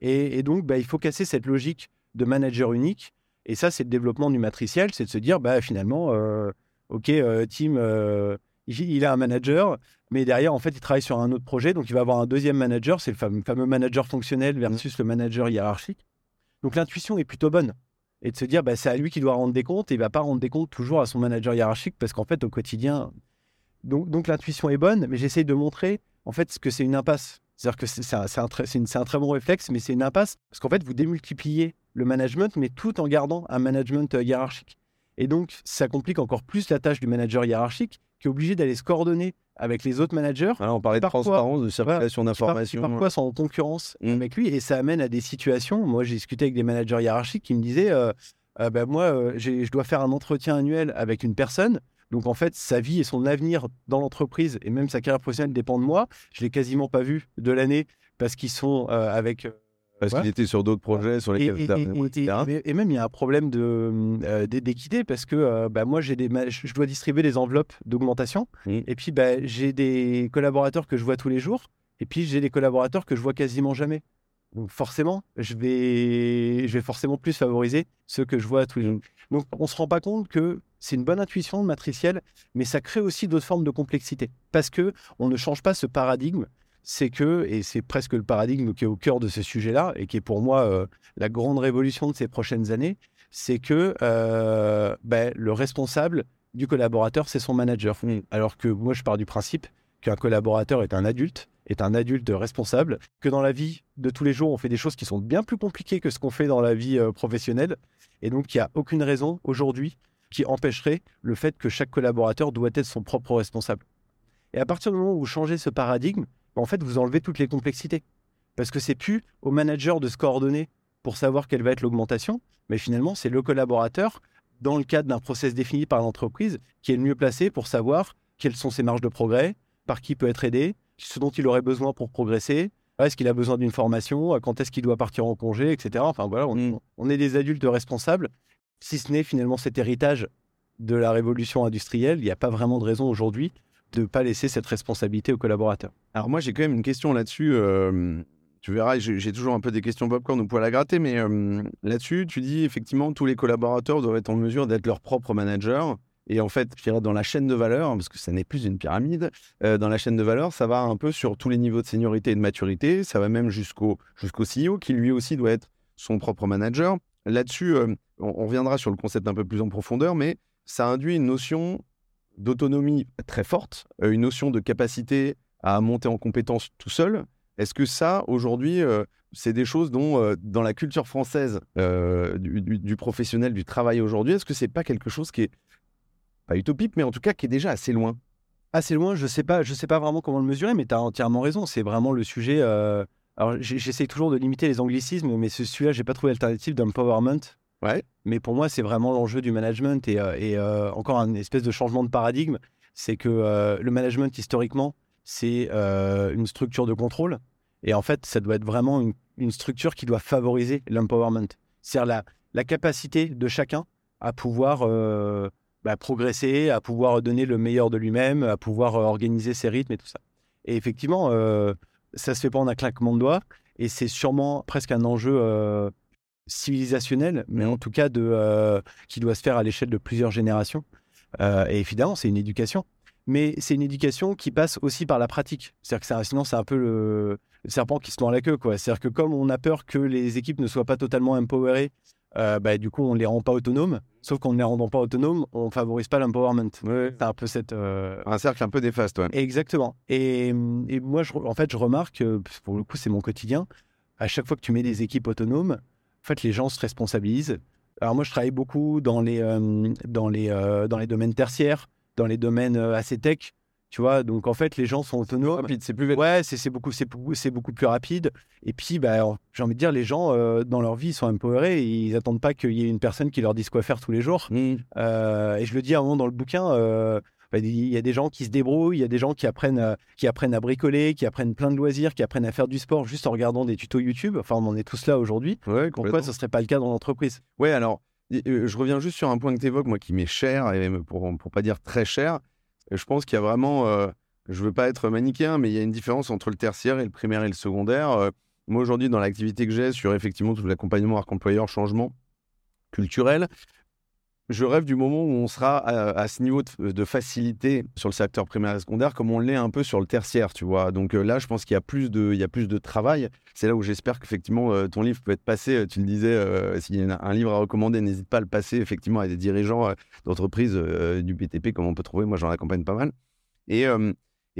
Et, et donc, bah, il faut casser cette logique de manager unique. Et ça, c'est le développement du matriciel, c'est de se dire, bah, finalement, euh, ok, euh, Tim, euh, il, a un manager, mais derrière, en fait, il travaille sur un autre projet, donc il va avoir un deuxième manager, c'est le fameux, fameux manager fonctionnel versus le manager hiérarchique. Donc l'intuition est plutôt bonne. Et de se dire, bah, c'est à lui qui doit rendre des comptes, et il va pas rendre des comptes toujours à son manager hiérarchique, parce qu'en fait, au quotidien. Donc, donc l'intuition est bonne, mais j'essaye de montrer, en fait, ce que c'est une impasse. C'est-à-dire que c'est un, un un très bon réflexe, mais c'est une impasse, parce qu'en fait, vous démultipliez le management, mais tout en gardant un management euh, hiérarchique. Et donc, ça complique encore plus la tâche du manager hiérarchique, qui est obligé d'aller se coordonner avec les autres managers, Voilà, on parlait de transparence, de circulation par- d'informations. parfois sont en concurrence avec lui, et ça amène à des situations. Moi, j'ai discuté avec des managers hiérarchiques qui me disaient euh, Euh, ben, Moi, euh, je dois faire un entretien annuel avec une personne. Donc, en fait, sa vie et son avenir dans l'entreprise et même sa carrière professionnelle dépendent de moi. Je l'ai quasiment pas vu de l'année parce qu'ils sont euh, avec. Parce qu'il était sur d'autres projets sur lesquels et- et- et- et même, il y a un problème euh, d'é- d'équité parce que euh, bah, moi, j'ai des, je dois distribuer des enveloppes d'augmentation. Mm. Et puis, bah, j'ai des collaborateurs que je vois tous les jours. Et puis, j'ai des collaborateurs que je vois quasiment jamais. Donc, forcément, je vais, je vais forcément plus favoriser ceux que je vois tous les jours. Donc, on ne se rend pas compte que c'est une bonne intuition matricielle, mais ça crée aussi d'autres formes de complexité. Parce que on ne change pas ce paradigme. C'est que, et c'est presque le paradigme qui est au cœur de ce sujet-là, et qui est pour moi euh, la grande révolution de ces prochaines années, c'est que euh, ben, le responsable du collaborateur, c'est son manager. Alors que moi, je pars du principe qu'un collaborateur est un adulte, est un adulte responsable, que dans la vie de tous les jours, on fait des choses qui sont bien plus compliquées que ce qu'on fait dans la vie euh, professionnelle. Et donc, il n'y a aucune raison aujourd'hui qui empêcherait le fait que chaque collaborateur doit être son propre responsable. Et à partir du moment où vous changez ce paradigme, en fait, vous enlevez toutes les complexités. Parce que c'est plus au manager de se coordonner pour savoir quelle va être l'augmentation, mais finalement, c'est le collaborateur, dans le cadre d'un process défini par l'entreprise, qui est le mieux placé pour savoir quelles sont ses marges de progrès, par qui il peut être aidé, ce dont il aurait besoin pour progresser, est-ce qu'il a besoin d'une formation, quand est-ce qu'il doit partir en congé, etc. Enfin voilà, on, Mm. on est des adultes responsables, si ce n'est finalement cet héritage de la révolution industrielle, il n'y a pas vraiment de raison aujourd'hui de ne pas laisser cette responsabilité aux collaborateurs. Alors moi, j'ai quand même une question là-dessus. euh, tu verras, j'ai toujours un peu des questions popcorn au poil à gratter, mais euh, là-dessus, tu dis effectivement tous les collaborateurs doivent être en mesure d'être leur propre manager. Et en fait, je dirais dans la chaîne de valeur, parce que ça n'est plus une pyramide, euh, dans la chaîne de valeur, ça va un peu sur tous les niveaux de seniorité et de maturité. Ça va même jusqu'au jusqu'au CEO, qui lui aussi doit être son propre manager. Là-dessus, on, on reviendra sur le concept un peu plus en profondeur, mais ça induit une notion d'autonomie très forte, euh, une notion de capacité à monter en compétence tout seul. Est-ce que ça, aujourd'hui, euh, c'est des choses dont, euh, dans la culture française du, professionnel, du travail aujourd'hui, est-ce que c'est pas quelque chose qui est pas utopique, mais en tout cas qui est déjà assez loin? Assez loin, je sais sais pas vraiment comment le mesurer, mais tu as entièrement raison. C'est vraiment le sujet. Alors, j'essaie toujours de limiter les anglicismes, mais ce celui-là, j'ai pas trouvé d'alternative d'empowerment. Ouais. Mais pour moi, c'est vraiment l'enjeu du management et, euh, euh, encore une espèce de changement de paradigme. C'est que euh, le management, historiquement, c'est une structure de contrôle. Et en fait, ça doit être vraiment une, structure qui doit favoriser l'empowerment. C'est-à-dire la, capacité de chacun à pouvoir bah, progresser, à pouvoir donner le meilleur de lui-même, à pouvoir organiser ses rythmes et tout ça. Et effectivement, ça se fait pas en un claquement de doigts. Et c'est sûrement presque un enjeu civilisationnel, mais en tout cas de, euh, qui doit se faire à l'échelle de plusieurs générations. Euh, et évidemment, c'est une éducation. Mais c'est une éducation qui passe aussi par la pratique. C'est-à-dire que sinon, c'est un peu le, le serpent qui se mord la queue. C'est-à-dire que comme on a peur que les équipes ne soient pas totalement empowerées, euh, bah, du coup, on ne les rend pas autonomes. Sauf qu'en ne les rendant pas autonomes, on ne favorise pas l'empowerment. C'est un peu cette, euh, Un cercle un peu néfaste, ouais. Exactement. Et, et moi, je, en fait, je remarque, pour le coup, c'est mon quotidien. À chaque fois que tu mets des équipes autonomes, en fait, les gens se responsabilisent. Alors moi, je travaille beaucoup dans les, euh, dans les, euh, dans les domaines tertiaires, dans les domaines euh, assez tech. Tu vois, donc en fait, les gens sont autonomes. Rapide, c'est plus vite. Ouais, c'est c'est beaucoup, c'est beaucoup, c'est beaucoup plus rapide. Et puis, bah, j'ai envie de dire, les gens, euh, dans leur vie, ils sont empowerés. et Ils attendent pas qu'il y ait une personne qui leur dise quoi faire tous les jours. Mmh. Et je le dis à un moment dans le bouquin, il y a des gens qui se débrouillent, il y a des gens qui apprennent, à, qui apprennent à bricoler, qui apprennent plein de loisirs, qui apprennent à faire du sport juste en regardant des tutos YouTube. Enfin, on en est tous là aujourd'hui. Ouais, Pourquoi ce ne serait pas le cas dans l'entreprise? Ouais, alors, euh, je reviens juste sur un point que tu évoques, moi, qui m'est cher, et pour pour pas dire très cher. Je pense qu'il y a vraiment, euh, je veux pas être manichéen, mais il y a une différence entre le tertiaire et le primaire et le secondaire. Euh, moi, aujourd'hui, dans l'activité que j'ai sur effectivement tout l'accompagnement arc-employeur, changement culturel, je rêve du moment où on sera à, ce niveau de, facilité sur le secteur primaire et secondaire comme on l'est un peu sur le tertiaire, tu vois. Donc euh, là, je pense qu'il y a plus de, il y a plus de travail. C'est là où j'espère qu'effectivement euh, ton livre peut être passé. Tu le disais, euh, s'il y a un livre à recommander, n'hésite pas à le passer effectivement à des dirigeants d'entreprises du BTP comme on peut trouver. Moi, j'en accompagne pas mal. Et,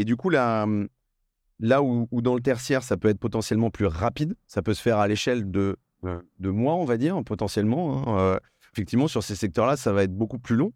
du coup, là, là où, dans le tertiaire, ça peut être potentiellement plus rapide, ça peut se faire à l'échelle de, de mois, on va dire, potentiellement. Hein, effectivement, sur ces secteurs-là, ça va être beaucoup plus long.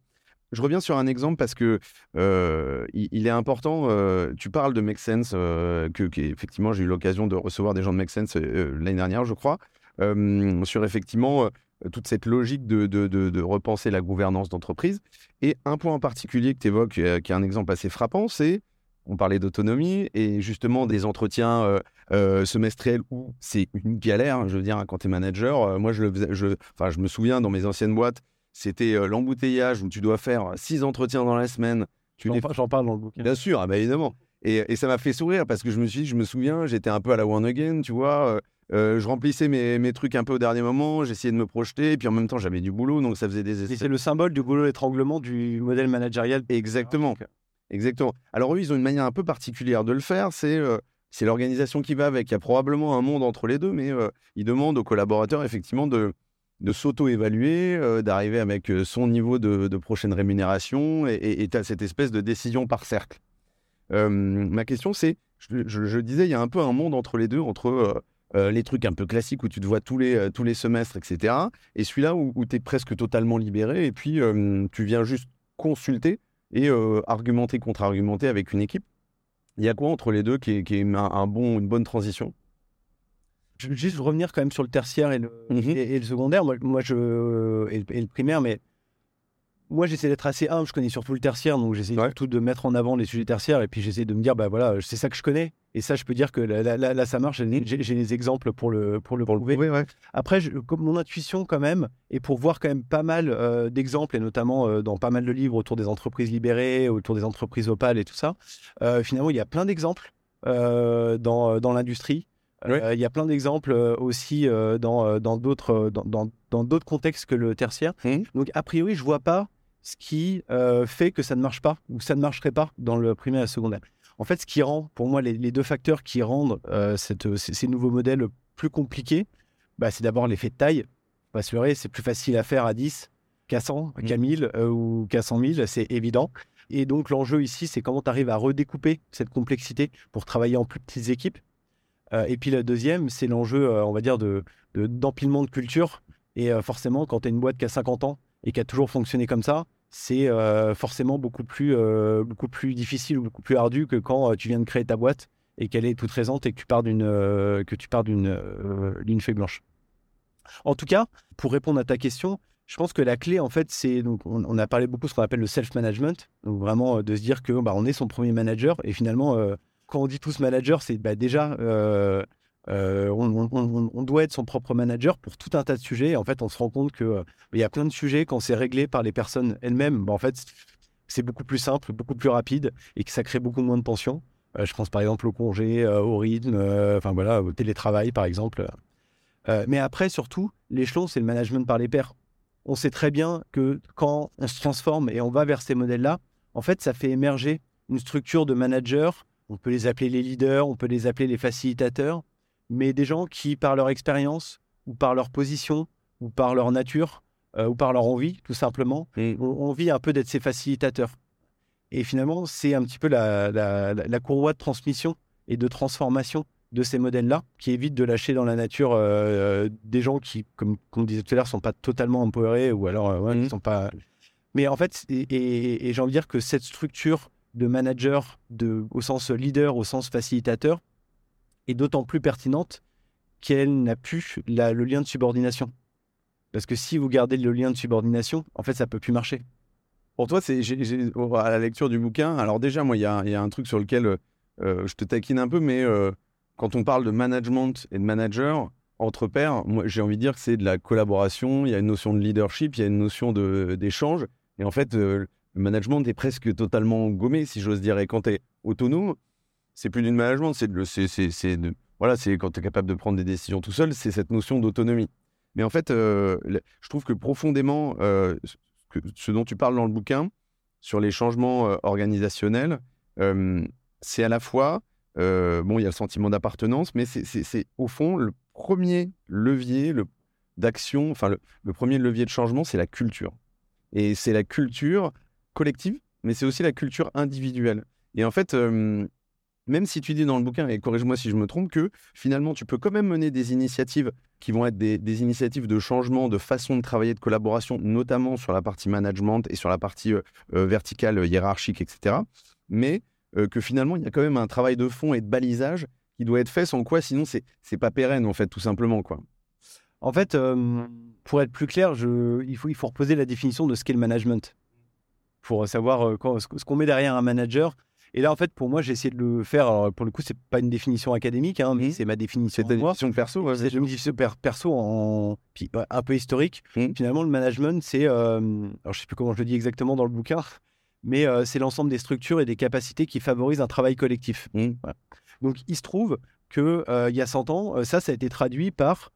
Je reviens sur un exemple parce que euh, il, est important. Euh, tu parles de Make Sense, euh, que, effectivement j'ai eu l'occasion de recevoir des gens de Make Sense l'année dernière, je crois, sur effectivement toute cette logique de, de, de, repenser la gouvernance d'entreprise. Et un point en particulier que tu évoques, qui est un exemple assez frappant, c'est on parlait d'autonomie et justement des entretiens euh, euh, semestriels où c'est une galère. Hein, je veux dire, quand tu es manager, euh, moi, je, le je, je me souviens dans mes anciennes boîtes, c'était l'embouteillage où tu dois faire six entretiens dans la semaine. J'en parle dans le bouquin. Bien sûr, ah bah, évidemment. Et, ça m'a fait sourire parce que je me suis je me souviens, j'étais un peu à la one again, tu vois. je remplissais mes, mes, trucs un peu au dernier moment, j'essayais de me projeter, et puis en même temps j'avais du boulot, donc ça faisait des C'est le symbole du boulot étranglement du modèle managérial. Exactement. Exactement. Alors eux, ils ont une manière un peu particulière de le faire, c'est euh, c'est l'organisation qui va avec. Il y a probablement un monde entre les deux, mais euh, ils demandent aux collaborateurs effectivement de, s'auto-évaluer, euh, d'arriver avec son niveau de, prochaine rémunération et tu as cette espèce de décision par cercle. ma question, c'est, je, disais, il y a un peu un monde entre les deux, entre les trucs un peu classiques où tu te vois tous les, tous les semestres, etc. Et celui-là où, où tu es presque totalement libéré et puis tu viens juste consulter et argumenter, contre-argumenter avec une équipe. Il y a quoi entre les deux qui est, qui est un, bon, une bonne transition? Je veux juste revenir quand même sur le tertiaire et le, mmh et, le secondaire, moi, moi je, et, le primaire, mais moi, j'essaie d'être assez humble. Je connais surtout le tertiaire, donc j'essaie surtout de mettre en avant les sujets tertiaires. Et puis, j'essaie de me dire, bah voilà, c'est ça que je connais. Et ça, je peux dire que là, là, ça marche. J'ai les exemples pour le, pour le prouver. Après, comme mon intuition, quand même, et pour voir quand même pas mal euh, d'exemples, et notamment euh, dans pas mal de livres autour des entreprises libérées, autour des entreprises opales et tout ça, euh, finalement, il y a plein d'exemples dans, dans l'industrie. Il y a plein d'exemples aussi dans d'autres dans, dans, d'autres contextes que le tertiaire. Mmh. Donc, a priori, je vois pas ce qui fait que ça ne marche pas ou ça ne marcherait pas dans le primaire et le secondaire. En fait, ce qui rend, pour moi, les, deux facteurs qui rendent cette, ces, nouveaux modèles plus compliqués, bah, c'est d'abord l'effet de taille. Pas c'est plus facile à faire à 10 qu'à 100, mmh. qu'à 1000 ou qu'à 100 000, c'est évident. Et donc, l'enjeu ici, c'est comment tu arrives à redécouper cette complexité pour travailler en plus petites équipes. et puis, la deuxième, c'est l'enjeu, on va dire, de, d'empilement de, culture. Et forcément, quand tu as une boîte qui a 50 ans et qui a toujours fonctionné comme ça, c'est euh, forcément beaucoup plus, euh, beaucoup plus difficile ou beaucoup plus ardu que quand euh, tu viens de créer ta boîte et qu'elle est toute présente et que tu pars d'une que tu pars d'une feuille blanche. En tout cas, pour répondre à ta question, je pense que la clé, en fait, c'est donc on, a parlé beaucoup de ce qu'on appelle le self-management, donc vraiment de se dire que bah, on est son premier manager et finalement, quand on dit tous manager, c'est bah, déjà on, doit être son propre manager pour tout un tas de sujets. en fait, on se rend compte qu'il il y a plein de sujets quand c'est réglé par les personnes elles-mêmes. Bah, en fait, c'est beaucoup plus simple, beaucoup plus rapide et que ça crée beaucoup moins de tension. Euh, je pense par exemple au congé, au rythme, enfin voilà, au télétravail par exemple. mais après, surtout, l'échelon, c'est le management par les pairs. On sait très bien que quand on se transforme et on va vers ces modèles-là, en fait, ça fait émerger une structure de managers. On peut les appeler les leaders, on peut les appeler les facilitateurs mais des gens qui, par leur expérience, ou par leur position, ou par leur nature, euh, ou par leur envie, tout simplement, ont, envie un peu d'être ces facilitateurs. Et finalement, c'est un petit peu la, la, courroie de transmission et de transformation de ces modèles-là, qui évite de lâcher dans la nature euh, des gens qui, comme, on disait tout à l'heure, sont pas totalement empowerés ou alors euh, ouais, mmh. sont pas. Mais en fait, et, et j'ai envie de dire que cette structure de manager, de, au sens leader, au sens facilitateur, est d'autant plus pertinente qu'elle n'a plus le lien de subordination. Parce que si vous gardez le lien de subordination, en fait, ça peut plus marcher. Pour toi, c'est à la lecture du bouquin. Alors déjà, moi, il y, a, un truc sur lequel euh, je te taquine un peu, mais euh, quand on parle de management et de manager entre pairs, moi, j'ai envie de dire que c'est de la collaboration. Il y a une notion de leadership, il y a une notion d'échange. Et en fait, euh, le management est presque totalement gommé, si j'ose dire. Et quand tu es autonome, c'est plus du management, c'est de, voilà, c'est quand tu es capable de prendre des décisions tout seul, c'est cette notion d'autonomie. Mais en fait, euh, je trouve que profondément, euh, ce dont tu parles dans le bouquin, sur les changements euh, organisationnels, c'est à la fois, bon, il y a le sentiment d'appartenance, mais c'est au fond le premier levier d'action, enfin le, premier levier de changement, c'est la culture. Et c'est la culture collective, mais c'est aussi la culture individuelle. Et en fait, même si tu dis dans le bouquin, et corrige-moi si je me trompe, que finalement tu peux quand même mener des initiatives qui vont être des, initiatives de changement, de façon de travailler, de collaboration, notamment sur la partie management et sur la partie euh, euh, verticale, hiérarchique, etc. Mais euh, que finalement il y a quand même un travail de fond et de balisage qui doit être fait, sans quoi sinon c'est c'est pas pérenne en fait, tout simplement quoi. En fait, pour être plus clair, il, faut, il faut reposer la définition de ce qu'est le management pour savoir ce qu'on met derrière un manager et là, en fait, pour moi, j'ai essayé de le faire. Alors, pour le coup, c'est pas une définition académique, hein, mais mmh. c'est ma définition. C'est ta définition perso. c'est une définition perso en puis, un peu historique. Mmh. Finalement, le management, c'est, euh... alors je sais plus comment je le dis exactement dans le bouquin, mais euh, c'est l'ensemble des structures et des capacités qui favorisent un travail collectif. Mmh. Donc, il se trouve que euh, y a 100 ans, ça, ça a été traduit par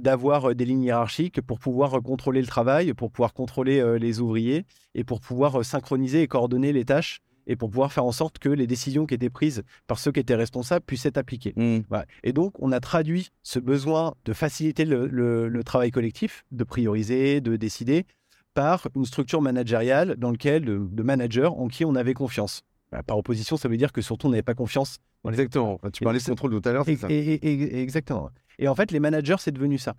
d'avoir des lignes hiérarchiques pour pouvoir contrôler le travail, pour pouvoir contrôler les ouvriers et pour pouvoir synchroniser et coordonner les tâches et pour pouvoir faire en sorte que les décisions qui étaient prises par ceux qui étaient responsables puissent être appliquées. Mmh. Et donc, on a traduit ce besoin de faciliter le, travail collectif, de prioriser, de décider, par une structure managériale dans laquelle de, managers en qui on avait confiance. Bah, par opposition, ça veut dire que surtout on n'avait pas confiance. Exactement. Tu parlais de contrôle tout à l'heure, c'est ça. exactement. Et en fait, les managers, c'est devenu ça.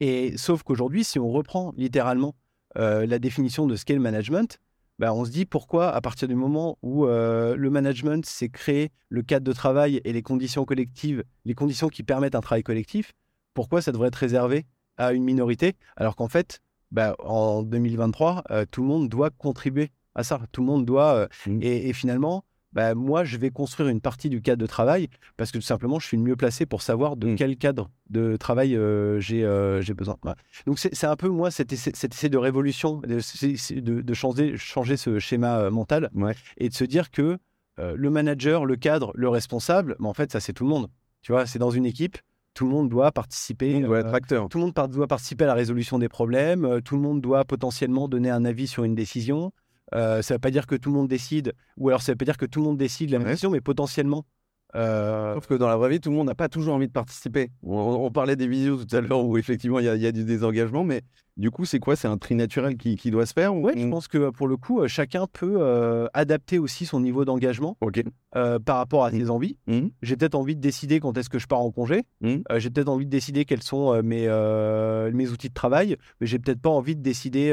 Et sauf qu'aujourd'hui, si on reprend littéralement euh, la définition de ce qu'est le management, bah, on se dit pourquoi, à partir du moment où euh, le management, c'est créer le cadre de travail et les conditions collectives, les conditions qui permettent un travail collectif, pourquoi ça devrait être réservé à une minorité? Alors qu'en fait, bah, en 2023, euh, tout le monde doit contribuer à ça. Tout le monde doit. Euh, mmh. et, finalement, bah, moi, je vais construire une partie du cadre de travail parce que tout simplement, je suis le mieux placé pour savoir de mmh. quel cadre de travail euh, euh, j'ai besoin. Donc, c'est un peu, moi, cet essai, de révolution, de, de, changer, changer ce schéma euh, mental et de se dire que le manager, le cadre, le responsable, mais en fait, ça, c'est tout le monde. Tu vois, c'est dans une équipe. Tout le monde doit participer. Tout le monde doit être acteur. Tout le monde doit participer à la résolution des problèmes. tout le monde doit potentiellement donner un avis sur une décision. Euh, ça ne veut pas dire que tout le monde décide, ou alors ça ne veut pas dire que tout le monde décide la même décision, mais potentiellement. Euh... Sauf que dans la vraie vie, tout le monde n'a pas toujours envie de participer. On, parlait des vidéos tout à l'heure où effectivement il y, a du désengagement, mais du coup, c'est quoi? C'est un tri naturel qui, doit se faire Oui, je pense que pour le coup, euh, chacun peut euh, adapter aussi son niveau d'engagement euh, par rapport à mmh. ses envies. Mmh. J'ai peut-être envie de décider quand est-ce que je pars en congé. Mmh. j'ai peut-être envie de décider quels sont mes, mes outils de travail, mais j'ai peut-être pas envie de décider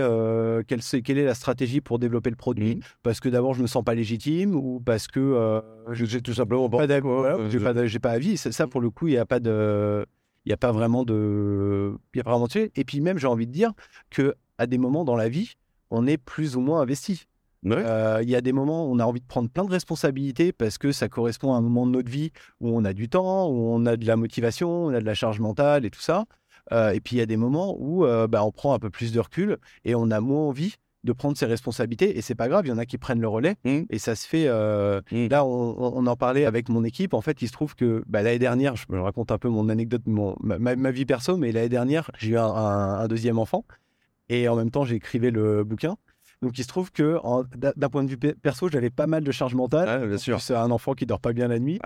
quelle, quelle, est la stratégie pour développer le produit, parce que d'abord je me sens pas légitime ou parce que j'ai tout simplement pas, pas, j'ai pas, pas avis. Ça, pour le coup, il n'y a pas de il n'y a pas vraiment de. Il y a pas vraiment de... Et puis même, j'ai envie de dire que à des moments dans la vie, on est plus ou moins investi. Euh, il y a des moments où on a envie de prendre plein de responsabilités parce que ça correspond à un moment de notre vie où on a du temps, où on a de la motivation, on a de la charge mentale et tout ça. Euh, et puis il y a des moments où euh, bah, on prend un peu plus de recul et on a moins envie de prendre ses responsabilités et c'est pas grave, il y en a qui prennent le relais mmh. et ça se fait. Euh, mmh. Là, on, en parlait avec mon équipe. En fait, il se trouve que bah, l'année dernière, je me raconte un peu mon anecdote, mon, ma, vie perso, mais l'année dernière, j'ai eu un, deuxième enfant et en même temps, écrivé le bouquin. Donc, il se trouve que d'un point de vue perso, j'avais pas mal de charge mentale. C'est un enfant qui dort pas bien la nuit.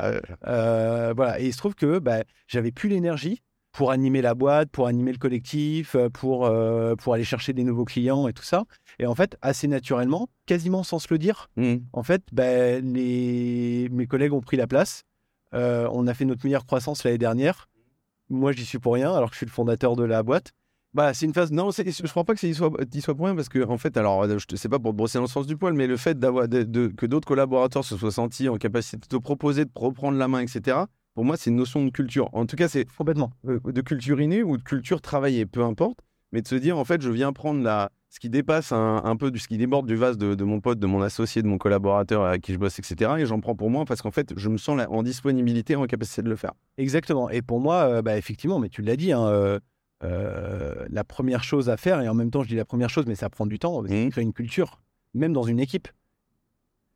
Euh, voilà. Et il se trouve que bah, j'avais plus l'énergie pour animer la boîte, pour animer le collectif, euh, pour, euh, pour aller chercher des nouveaux clients et tout ça. Et en fait, assez naturellement, quasiment sans se le dire, mmh. en fait, ben, les... mes collègues ont pris la place. Euh, on a fait notre meilleure croissance l'année dernière. Moi, j'y suis pour rien, alors que je suis le fondateur de la boîte. Bah, c'est une phase. Non, je ne crois pas que c'est soit, soit pour rien parce que, en fait, alors, je sais pas pour brosser dans le sens du poil, mais le fait d'avoir de, que d'autres collaborateurs se soient sentis en capacité de te proposer de reprendre la main, etc., pour moi, c'est une notion de culture. En tout cas, c'est complètement euh, de culture innée ou de culture travaillée, peu importe. Mais de se dire, en fait, je viens prendre la, ce qui dépasse un, peu, ce qui déborde du vase de, mon pote, de mon associé, de mon collaborateur avec qui je bosse, etc. Et j'en prends pour moi parce qu'en fait, je me sens en disponibilité, en capacité de le faire. Exactement. Et pour moi, euh, bah, effectivement, mais tu l'as dit, hein, euh, la première chose à faire, et en même temps, je dis la première chose, mais ça prend du temps, c'est mmh. créer une culture, même dans une équipe.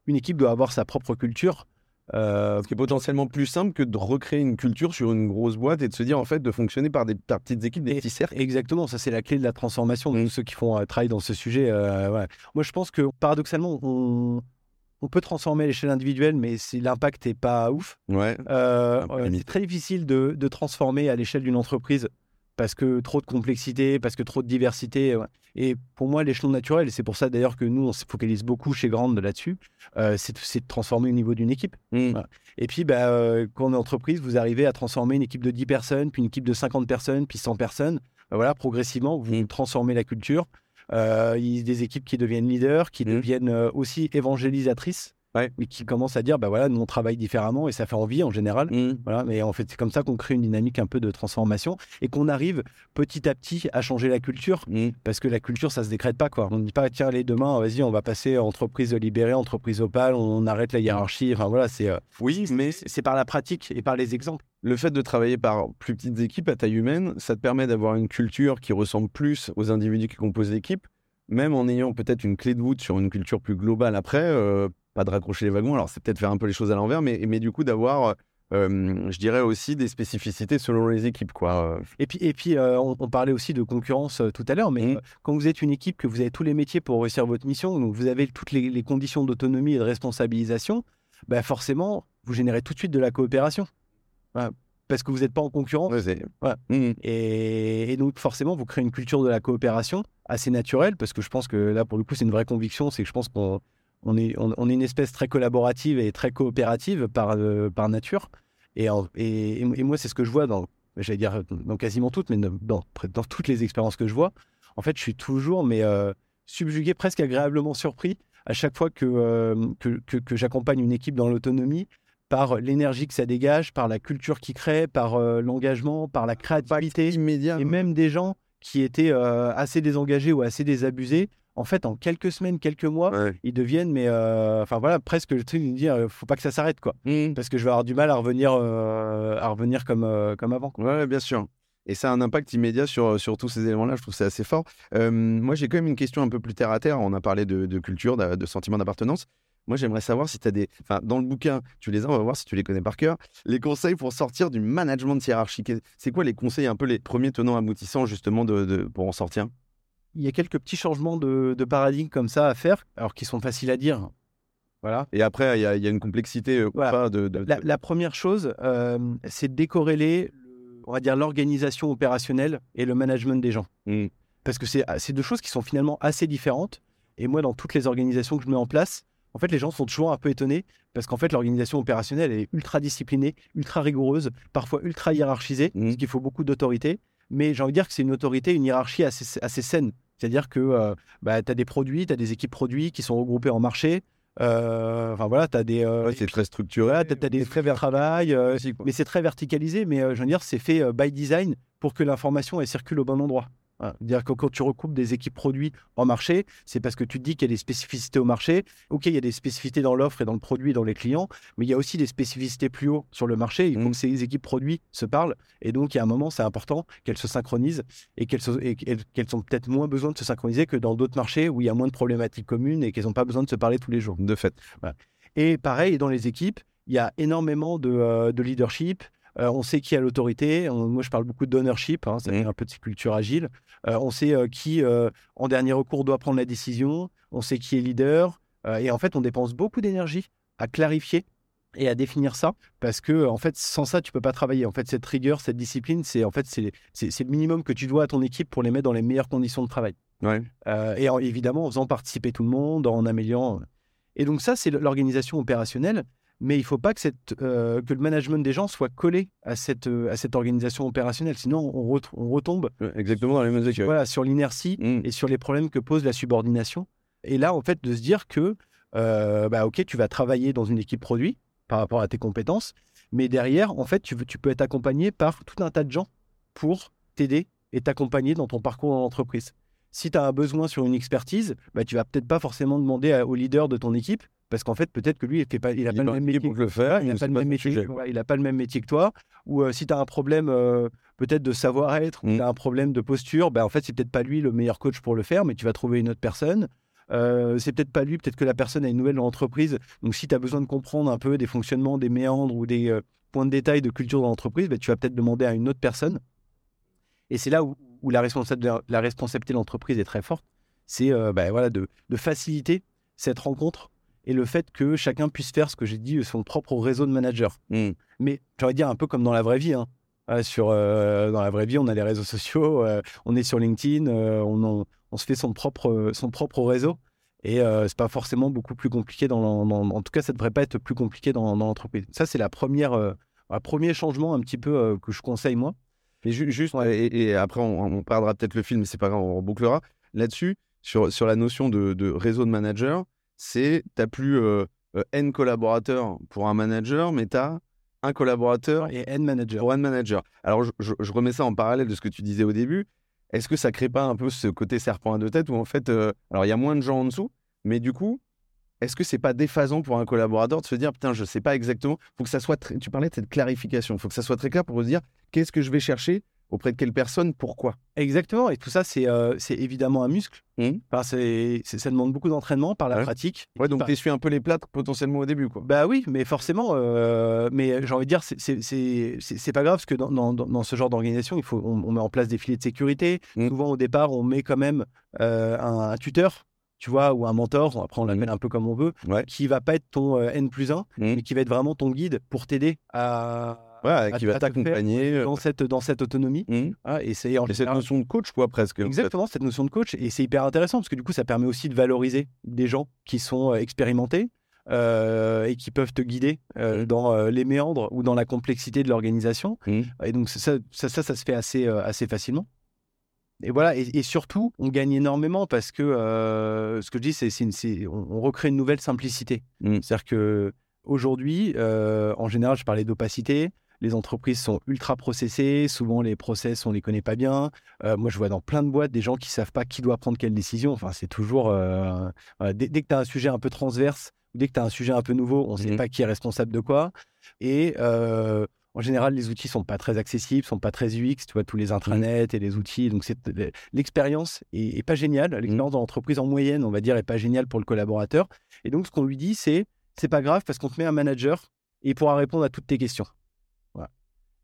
Une équipe doit avoir sa propre culture Euh, Ce qui est potentiellement plus simple que de recréer une culture sur une grosse boîte et de se dire en fait de fonctionner par des par petites équipes, des petits cercles. Exactement, ça c'est la clé de la transformation. de Mm. tous ceux qui font euh, travail dans ce sujet, euh, ouais. moi je pense que paradoxalement, on, on peut transformer à l'échelle individuelle, mais si l'impact n'est pas ouf, Ouais. euh, c'est très difficile de, de transformer à l'échelle d'une entreprise parce que trop de complexité, parce que trop de diversité. ouais. Et pour moi, l'échelon naturel, et c'est pour ça d'ailleurs que nous, on se focalise beaucoup chez Grande là-dessus, euh, c'est de transformer au niveau d'une équipe. Mm. Voilà. Et puis, bah, euh, quand on est entreprise, vous arrivez à transformer une équipe de 10 personnes, puis une équipe de 50 personnes, puis 100 personnes. Bah, voilà, progressivement, vous Mm. transformez la culture. Euh, il y a des équipes qui deviennent leaders, qui Mm. deviennent aussi évangélisatrices, Ouais. mais qui commencent à dire, bah voilà, nous on travaille différemment et ça fait envie en général. Mm. Voilà, mais en fait, c'est comme ça qu'on crée une dynamique un peu de transformation et qu'on arrive petit à petit à changer la culture. Mm. Parce que la culture, ça se décrète pas, quoi. On ne dit pas, tiens, allez, demain, vas-y, on va passer entreprise libérée, entreprise opale, on arrête la hiérarchie. Enfin, voilà, c'est euh, Oui, mais c'est c'est par la pratique et par les exemples. le fait de travailler par plus petites équipes à taille humaine, ça te permet d'avoir une culture qui ressemble plus aux individus qui composent l'équipe, même en ayant peut-être une clé de voûte sur une culture plus globale après, euh, pas de raccrocher les wagons, alors c'est peut-être faire un peu les choses à l'envers, mais, mais du coup d'avoir, euh, je dirais aussi des spécificités selon les équipes. Quoi. Et puis, et puis euh, on, on parlait aussi de concurrence euh, tout à l'heure, mais euh, quand vous êtes une équipe, que vous avez tous les métiers pour réussir votre mission, donc vous avez toutes les, les conditions d'autonomie et de responsabilisation, bah forcément, vous générez tout de suite de la coopération. Voilà. Parce que vous n'êtes pas en concurrence. Ouais, c'est- Ouais. Mm. Et, et donc, forcément, vous créez une culture de la coopération assez naturelle, parce que je pense que là, pour le coup, c'est une vraie conviction, c'est que je pense qu'on on est, on, on est une espèce très collaborative et très coopérative par, euh, par nature. Et, en- et, et moi, c'est ce que je vois dans, j'allais dire, dans quasiment toutes, mais dans, toutes les expériences que je vois. En fait, je suis toujours, mais euh, subjugué, presque agréablement surpris à chaque fois que, euh, que, que- que j'accompagne une équipe dans l'autonomie par l'énergie que ça dégage, par la culture qu'il crée, par l'engagement, par la créativité immédiat. et même des gens qui étaient assez désengagés ou assez désabusés, en fait, en quelques semaines, quelques mois, Ouais. ils deviennent, mais euh, enfin voilà, presque le truc de dire, euh, faut pas que ça s'arrête, quoi, Mm. parce que je vais avoir du mal à revenir, euh, à revenir comme, euh, comme avant. quoi. Ouais, bien sûr. Et ça a un impact immédiat sur, sur tous ces éléments-là. Je trouve que c'est assez fort. Moi, j'ai quand même une question un peu plus terre à terre. On a parlé de, de culture, de, de sentiment d'appartenance. Moi, j'aimerais savoir si tu as des. Enfin, dans le bouquin, tu les as, on va voir si tu les connais par cœur. Les conseils pour sortir du management hiérarchique. C'est quoi les conseils, un peu les premiers tenants aboutissants, justement, de, de- pour en sortir? Il y a quelques petits changements de, de paradigme comme ça à faire, alors qui sont faciles à dire. Voilà. Et après, il y, a- il y a une complexité euh, Voilà. de. de- La, la première chose, euh, c'est de décorréler, le- on va dire, l'organisation opérationnelle et le management des gens. Mm. Parce que c'est c'est deux choses qui sont finalement assez différentes. Et moi, dans toutes les organisations que je mets en place, en fait, les gens sont toujours un peu étonnés parce qu'en fait, l'organisation opérationnelle elle est ultra disciplinée, ultra rigoureuse, parfois ultra hiérarchisée, Mhm. parce qu'il faut beaucoup d'autorité. Mais j'ai envie de dire que c'est une autorité, une hiérarchie assez, assez saine. C'est-à-dire que euh, bah, tu as des produits, tu as des équipes produits qui sont regroupées en marché. Euh, Enfin voilà, tu as des. euh, Ouais, c'est très structuré. t'as, t'as des très vers travail, euh, mais c'est très verticalisé. Mais je veux dire, c'est fait by design pour que l'information circule au bon endroit. Voilà. C'est-à-dire que quand tu recoupes des équipes produits en marché, c'est parce que tu te dis qu'il y a des spécificités au marché. Ok, il y a des spécificités dans l'offre et dans le produit et dans les clients, mais il y a aussi des spécificités plus haut sur le marché. Il faut Mm. que ces équipes produits se parlent. Et donc, il y a un moment, c'est important qu'elles se synchronisent et qu'elles, se- et qu'elles- qu'elles ont peut-être moins besoin de se synchroniser que dans d'autres marchés où il y a moins de problématiques communes et qu'elles n'ont pas besoin de se parler tous les jours. De fait. Et pareil, dans les équipes, il y a énormément de, euh, de leadership. Euh, on sait qui a l'autorité. Moi, je parle beaucoup d'ownership. Hein, ça vient un peu de culture agile. Euh, on sait euh, qui, en dernier recours, doit prendre la décision. On sait qui est leader. Et en fait, on dépense beaucoup d'énergie à clarifier et à définir ça parce que en fait sans ça tu peux pas travailler en fait cette rigueur cette discipline c'est en fait c'est le minimum que tu dois à ton équipe pour les mettre dans les meilleures conditions de travail Ouais. euh, et en- évidemment en faisant participer tout le monde, en améliorant. Et donc ça, c'est l'organisation opérationnelle, mais il ne faut pas que, cette, euh, que le management des gens soit collé à cette, euh, à cette organisation opérationnelle, sinon on, ret- on retombe Exactement dans les mêmes écueils. voilà, sur l'inertie Mm. et sur les problèmes que pose la subordination. Et là, en fait, de se dire que, euh, bah, ok, tu vas travailler dans une équipe produit par rapport à tes compétences, mais derrière, en fait, tu, peux être accompagné par tout un tas de gens pour t'aider et t'accompagner dans ton parcours dans l'entreprise. Si tu as un besoin sur une expertise, bah, tu vas peut-être pas forcément demander à- au leader de ton équipe, parce qu'en fait, peut-être que lui, il n'a pas, il a Il pas le même métier. pour le faire. il n'a pas, le même métier, il a pas le même métier que toi. Ou euh, si tu as un problème euh, peut-être de savoir-être, ou Mm. tu as un problème de posture, ben, en fait, c'est peut-être pas lui le meilleur coach pour le faire, mais tu vas trouver une autre personne. Euh, c'est peut-être pas lui, peut-être que la personne a une nouvelle dans l'entreprise. Donc, si tu as besoin de comprendre un peu des fonctionnements, des méandres ou des euh, points de détail de culture dans l'entreprise, bah, tu vas peut-être demander à une autre personne. Et c'est là où, la, la, responsabilité de l'entreprise est très forte. C'est bah, voilà, de, faciliter cette rencontre et le fait que chacun puisse faire ce que j'ai dit, son propre réseau de managers. Mmh. Mais j'aurais dire un peu comme dans la vraie vie. Hein. sur, dans la vraie vie, on a les réseaux sociaux, on est sur LinkedIn, on, on, se fait son propre, son propre réseau. Et euh, c'est pas forcément beaucoup plus compliqué dans, en tout cas, ça devrait pas être plus compliqué dans, l'entreprise. Ça, c'est la première, euh, premier changement un petit peu euh, que je conseille moi. Et juste, et, après, on, perdra peut-être le film, mais c'est pas grave, on rebouclera. Là-dessus, sur, sur la notion de, réseau de manager, c'est, tu n'as plus N collaborateurs pour un manager, mais tu as un collaborateur et N manager. Pour N manager. Alors, je, je, remets ça en parallèle de ce que tu disais au début. Est-ce que ça crée pas un peu ce côté serpent à deux têtes où en fait, euh, alors il y a moins de gens en dessous, mais du coup, est-ce que c'est pas déphasant pour un collaborateur de se dire putain, je sais pas exactement, faut que ça soit tu parlais de cette clarification, faut que ça soit très clair pour se dire qu'est-ce que je vais chercher auprès de quelle personne, pourquoi? Exactement, et tout ça, c'est euh, évidemment un muscle. Mmh. Enfin, ça demande beaucoup d'entraînement par la pratique. Ouais, donc tu suis un peu les plâtres potentiellement au début. Quoi. Bah oui, mais forcément, euh, mais j'ai envie de dire, c'est pas grave, parce que dans, dans, ce genre d'organisation, faut, on, met en place des filets de sécurité. Mmh. Souvent, au départ, on met quand même euh, un, tuteur tu vois, ou un mentor, après on l'appelle mmh. un peu comme on veut, qui va pas être ton N plus 1, mais qui va être vraiment ton guide pour t'aider à, qui va t'accompagner euh, dans cette, dans cette autonomie. Mmh. et c'est cette notion de coach, quoi, presque. Exactement, cette notion de coach. Et c'est hyper intéressant parce que du coup, ça permet aussi de valoriser des gens qui sont euh, expérimentés. Euh, et qui peuvent te guider mmh. dans les méandres ou dans la complexité de l'organisation. Mmh. Et donc ça ça, ça, ça, se fait assez, assez facilement. Et voilà, et, surtout, on gagne énormément parce que ce que je dis, c'est on, on, recrée une nouvelle simplicité. C'est-à-dire que aujourd'hui, en général, je parlais d'opacité les entreprises sont ultra processées, souvent les process, on les connaît pas bien. Euh, moi, je vois dans plein de boîtes des gens qui savent pas qui doit prendre quelle décision. Enfin, c'est toujours... Euh, dès, que tu as un sujet un peu transverse, dès que tu as un sujet un peu nouveau, on ne sait mmh pas qui est responsable de quoi. Et euh, en général, les outils sont pas très accessibles, sont pas très UX, tu vois, tous les mmh. intranets et les outils. Donc, l'expérience est, pas géniale. Mmh. L'expérience dans l'entreprise en moyenne, on va dire, est pas géniale pour le collaborateur. Et donc, ce qu'on lui dit, c'est c'est pas grave parce qu'on te met un manager et il pourra répondre à toutes tes questions.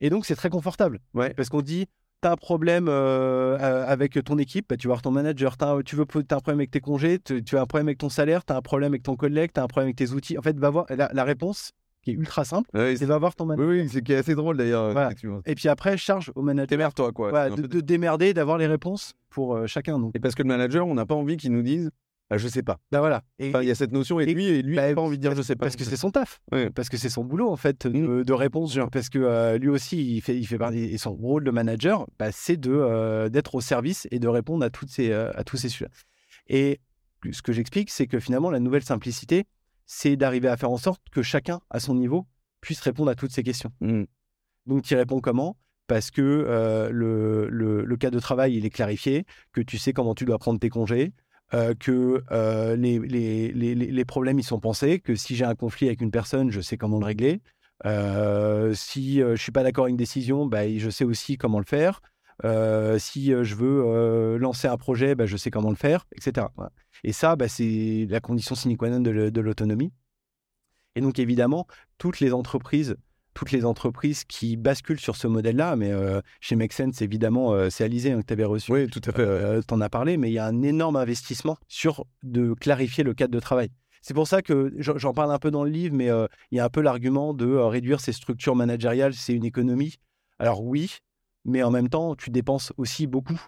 Et donc, c'est très confortable. Ouais. Parce qu'on dit, tu as un problème euh, avec ton équipe, bah, tu vas voir ton manager. tu veux, as un problème avec tes congés, tu, as un problème avec ton salaire, tu as un problème avec ton collègue, tu as un problème avec tes outils. En fait, va voir la, réponse qui est ultra simple, c'est va voir ton manager. Oui, c'est qui est assez drôle d'ailleurs. Et puis après, charge au manager. Démerde-toi, quoi. de, démerder, d'avoir les réponses pour euh, chacun. Donc. Et parce que le manager, on n'a pas envie qu'il nous dise bah, je sais pas. Bah voilà. il y a cette notion et, lui, et lui, bah, n'a pas envie de dire je sais pas. Parce que c'est son taf. Parce que c'est son boulot en fait de, mmh. réponse. Parce que euh, lui aussi, il fait, il fait et son rôle de manager, bah, c'est de euh, d'être au service et de répondre à toutes ces euh, à tous ces sujets. Et ce que j'explique, c'est que finalement la nouvelle simplicité, c'est d'arriver à faire en sorte que chacun à son niveau puisse répondre à toutes ces questions. Mmh. Donc, tu réponds comment? Parce que le, le, le, cas de travail, il est clarifié, que tu sais comment tu dois prendre tes congés, euh, que euh, les, les, les, les, problèmes ils sont pensés, que si j'ai un conflit avec une personne, je sais comment le régler. Euh, si je suis pas d'accord avec une décision, bah, je sais aussi comment le faire. si je veux lancer un projet, bah, je sais comment le faire, etc. Et ça, bah, c'est la condition sine qua non de l'autonomie. Et donc évidemment, toutes les entreprises toutes les entreprises qui basculent sur ce modèle-là. Mais euh, chez Make Sense, évidemment, euh, c'est Alizé hein, que tu avais reçu. Oui, tout à fait. Euh, tu en as parlé, mais il y a un énorme investissement sur de clarifier le cadre de travail. C'est pour ça que j'en parle un peu dans le livre, mais il y a un peu l'argument de réduire ces structures managériales, c'est une économie. Alors oui, mais en même temps, tu dépenses aussi beaucoup.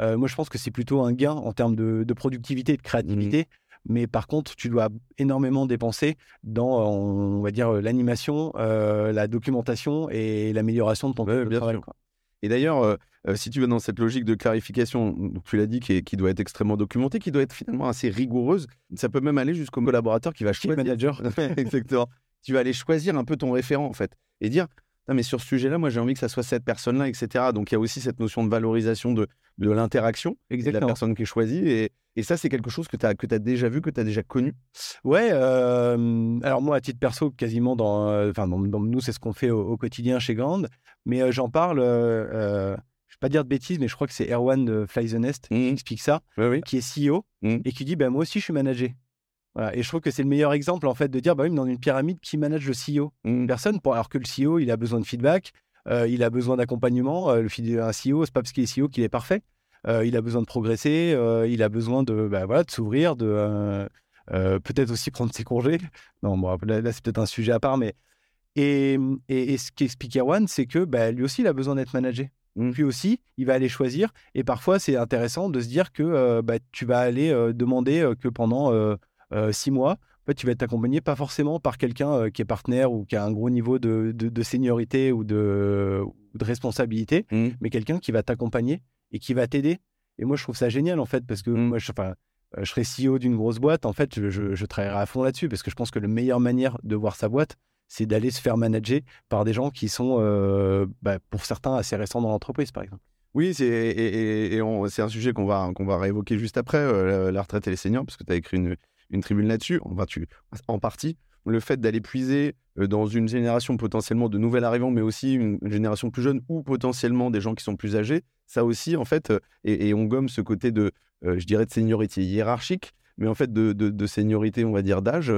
moi, je pense que c'est plutôt un gain en termes de, productivité et de créativité. Mmh mais par contre, tu dois énormément dépenser dans, on va dire, l'animation, euh, la documentation et l'amélioration de ton travail. Et d'ailleurs, euh, euh, si tu veux dans cette logique de clarification, tu l'as dit, qui, qui, doit être extrêmement documentée, qui doit être finalement assez rigoureuse, ça peut même aller jusqu'au collaborateur qui va choisir. manager. Exactement. Tu vas aller choisir un peu ton référent, en fait, et dire mais sur ce sujet-là, moi j'ai envie que ça soit cette personne-là, etc. Donc il y a aussi cette notion de valorisation de, de l'interaction de la personne qui est choisie. Et, et ça, c'est quelque chose que tu as, que as déjà vu, que tu as déjà connu Ouais, euh, alors moi, à titre perso, quasiment dans. Euh, enfin, dans, nous, c'est ce qu'on fait au, quotidien chez Grand, mais euh, j'en parle je vais pas dire de bêtises, mais je crois que c'est Erwan de Fly the Nest qui Mhm. explique ça, Oui, oui. qui est CEO Mhm. et qui dit bah, Moi aussi, je suis manager. Voilà. Et je trouve que c'est le meilleur exemple en fait de dire bah oui, mais dans une pyramide, qui manage le CEO Mm. Personne, pour- alors que le CEO, il a besoin de feedback, euh, il a besoin d'accompagnement. euh, le un CEO, c'est pas parce qu'il est CEO qu'il est parfait. Euh, il a besoin de progresser, euh, il a besoin de, bah, voilà, de s'ouvrir, de peut-être aussi prendre ses congés. Non, bon, là, là, c'est peut-être un sujet à part, mais et, et, et ce qu'explique Erwan, c'est que bah, lui aussi, il a besoin d'être managé. Mm. Lui aussi, il va aller choisir. Et parfois, c'est intéressant de se dire que bah, tu vas aller demander que pendant six mois, en fait, tu vas être accompagné pas forcément par quelqu'un euh, qui est partenaire ou qui a un gros niveau de, de, de seniorité ou de, de responsabilité, Mm. mais quelqu'un qui va t'accompagner et qui va t'aider. Et moi, je trouve ça génial, en fait, parce que Mm. moi, je, enfin, euh, je serais CEO d'une grosse boîte. En fait, je, je, à fond là-dessus parce que je pense que la meilleure manière de voir sa boîte, c'est d'aller se faire manager par des gens qui sont, euh, bah, pour certains, assez récents dans l'entreprise, par exemple. Oui, c'est et, et- un sujet qu'on va, qu'on va réévoquer juste après, euh, la, la retraite et les seniors, parce que tu as écrit une, une tribune là-dessus, en partie. Le fait d'aller puiser euh, dans une génération potentiellement de nouvel arrivants, mais aussi une, génération plus jeune ou potentiellement des gens qui sont plus âgés, ça aussi, en fait, euh, et, on gomme ce côté de, euh, je dirais, de seniorité hiérarchique, mais en fait de, de, seniorité, on va dire, d'âge,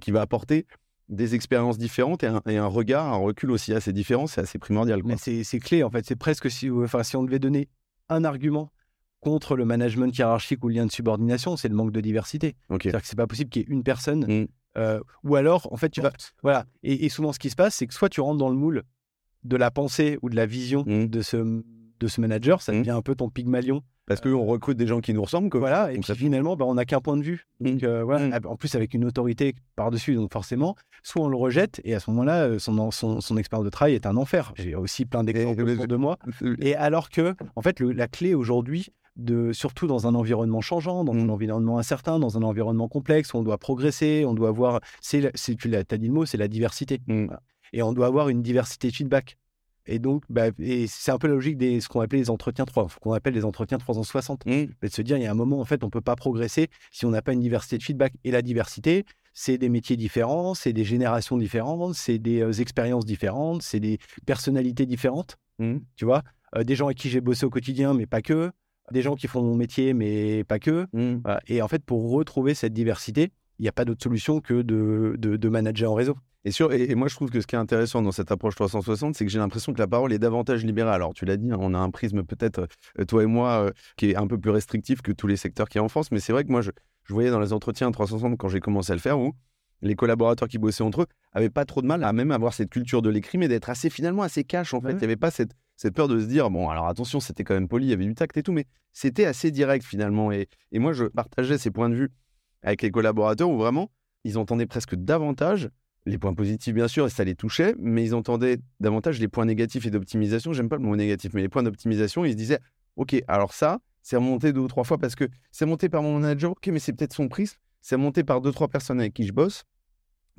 qui va apporter des expériences différentes et un, regard, un recul aussi assez différent, c'est assez primordial. c'est clé, en fait. C'est presque si, enfin, si on devait donner un argument contre le management hiérarchique ou le lien de subordination, c'est le manque de diversité. C'est-à-dire que c'est pas possible qu'il y ait une personne. Mm. euh, ou alors, en fait, tu vas. Voilà. Et, et souvent, ce qui se passe, c'est que soit tu rentres dans le moule de la pensée ou de la vision Mm. de, ce, de ce manager, ça Mm. devient un peu ton pygmalion. Parce qu'on recrute des gens qui nous ressemblent. Quoi. Voilà. Et Donc puis ça- finalement, bah, on n'a qu'un point de vue. Donc, euh, voilà. Ah, En plus, avec une autorité par-dessus. Donc forcément, soit on le rejette, et à ce moment-là, euh, son, son, son expérience de travail est un enfer. J'ai aussi plein d'exemples autour de moi. Et alors que, en fait, le- la clé aujourd'hui, de, surtout dans un environnement changeant, dans un Mm. environnement incertain, dans un environnement complexe, où on doit progresser, on doit avoir, c'est, tu t'as dit le mot, c'est la diversité. Mm. Voilà. Et on doit avoir une diversité de feedback. Et donc, bah, et c'est un peu la logique des ce qu'on appelle les entretiens 3, qu'on appelle les entretiens 360. Mm. Mais de se dire, il y a un moment, en fait, on ne peut pas progresser si on n'a pas une diversité de feedback. Et la diversité, c'est des métiers différents, c'est des générations différentes, c'est des euh, expériences différentes, c'est des personnalités différentes Mm. tu vois, Euh, des gens avec qui j'ai bossé au quotidien, mais pas que, des gens qui font mon métier, mais pas que. Mm. Voilà. Et en fait, pour retrouver cette diversité, il n'y a pas d'autre solution que de, de, de manager en réseau. Et, sur, et, et moi, je trouve que ce qui est intéressant dans cette approche 360, c'est que j'ai l'impression que la parole est davantage libérée. Alors, tu l'as dit, hein, on a un prisme peut-être, euh, toi et moi, euh, qui est un peu plus restrictif que tous les secteurs qu'il y a en France. Mais c'est vrai que moi, je, je voyais dans les entretiens 360 quand j'ai commencé à le faire, où les collaborateurs qui bossaient entre eux avaient pas trop de mal à même avoir cette culture de l'écrit, mais d'être assez finalement assez cash en fait. Ouais. Il n'y avait pas cette, cette peur de se dire, bon, alors attention, c'était quand même poli, il y avait du tact et tout, mais c'était assez direct finalement. Et, et moi, je partageais ces points de vue avec les collaborateurs où vraiment, ils entendaient presque davantage les points positifs, bien sûr, et ça les touchait, mais ils entendaient davantage les points négatifs et d'optimisation. J'aime pas le mot négatif, mais les points d'optimisation, ils se disaient, OK, alors ça, c'est remonté deux ou trois fois parce que c'est monté par mon manager, OK, mais c'est peut-être son prisme, c'est monté par deux, trois personnes avec qui je bosse.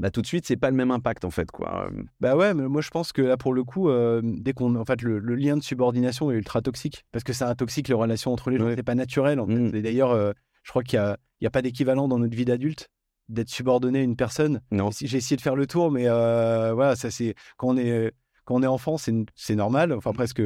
Bah, tout de suite, c'est pas le même impact, en fait, quoi. Euh, Bah ouais, mais moi je pense que là pour le coup, euh, dès qu'on, en fait, le, le lien de subordination est ultra toxique parce que c'est un toxique les relations entre les gens, Ouais. c'est pas naturel. En fait. Mm. Et d'ailleurs, euh, je crois qu'il y a, a pas d'équivalent dans notre vie d'adulte d'être subordonné à une personne. Non. J'ai essayé de faire le tour, mais euh, voilà, ça c'est quand on est quand on est enfant, c'est c'est normal, enfin presque.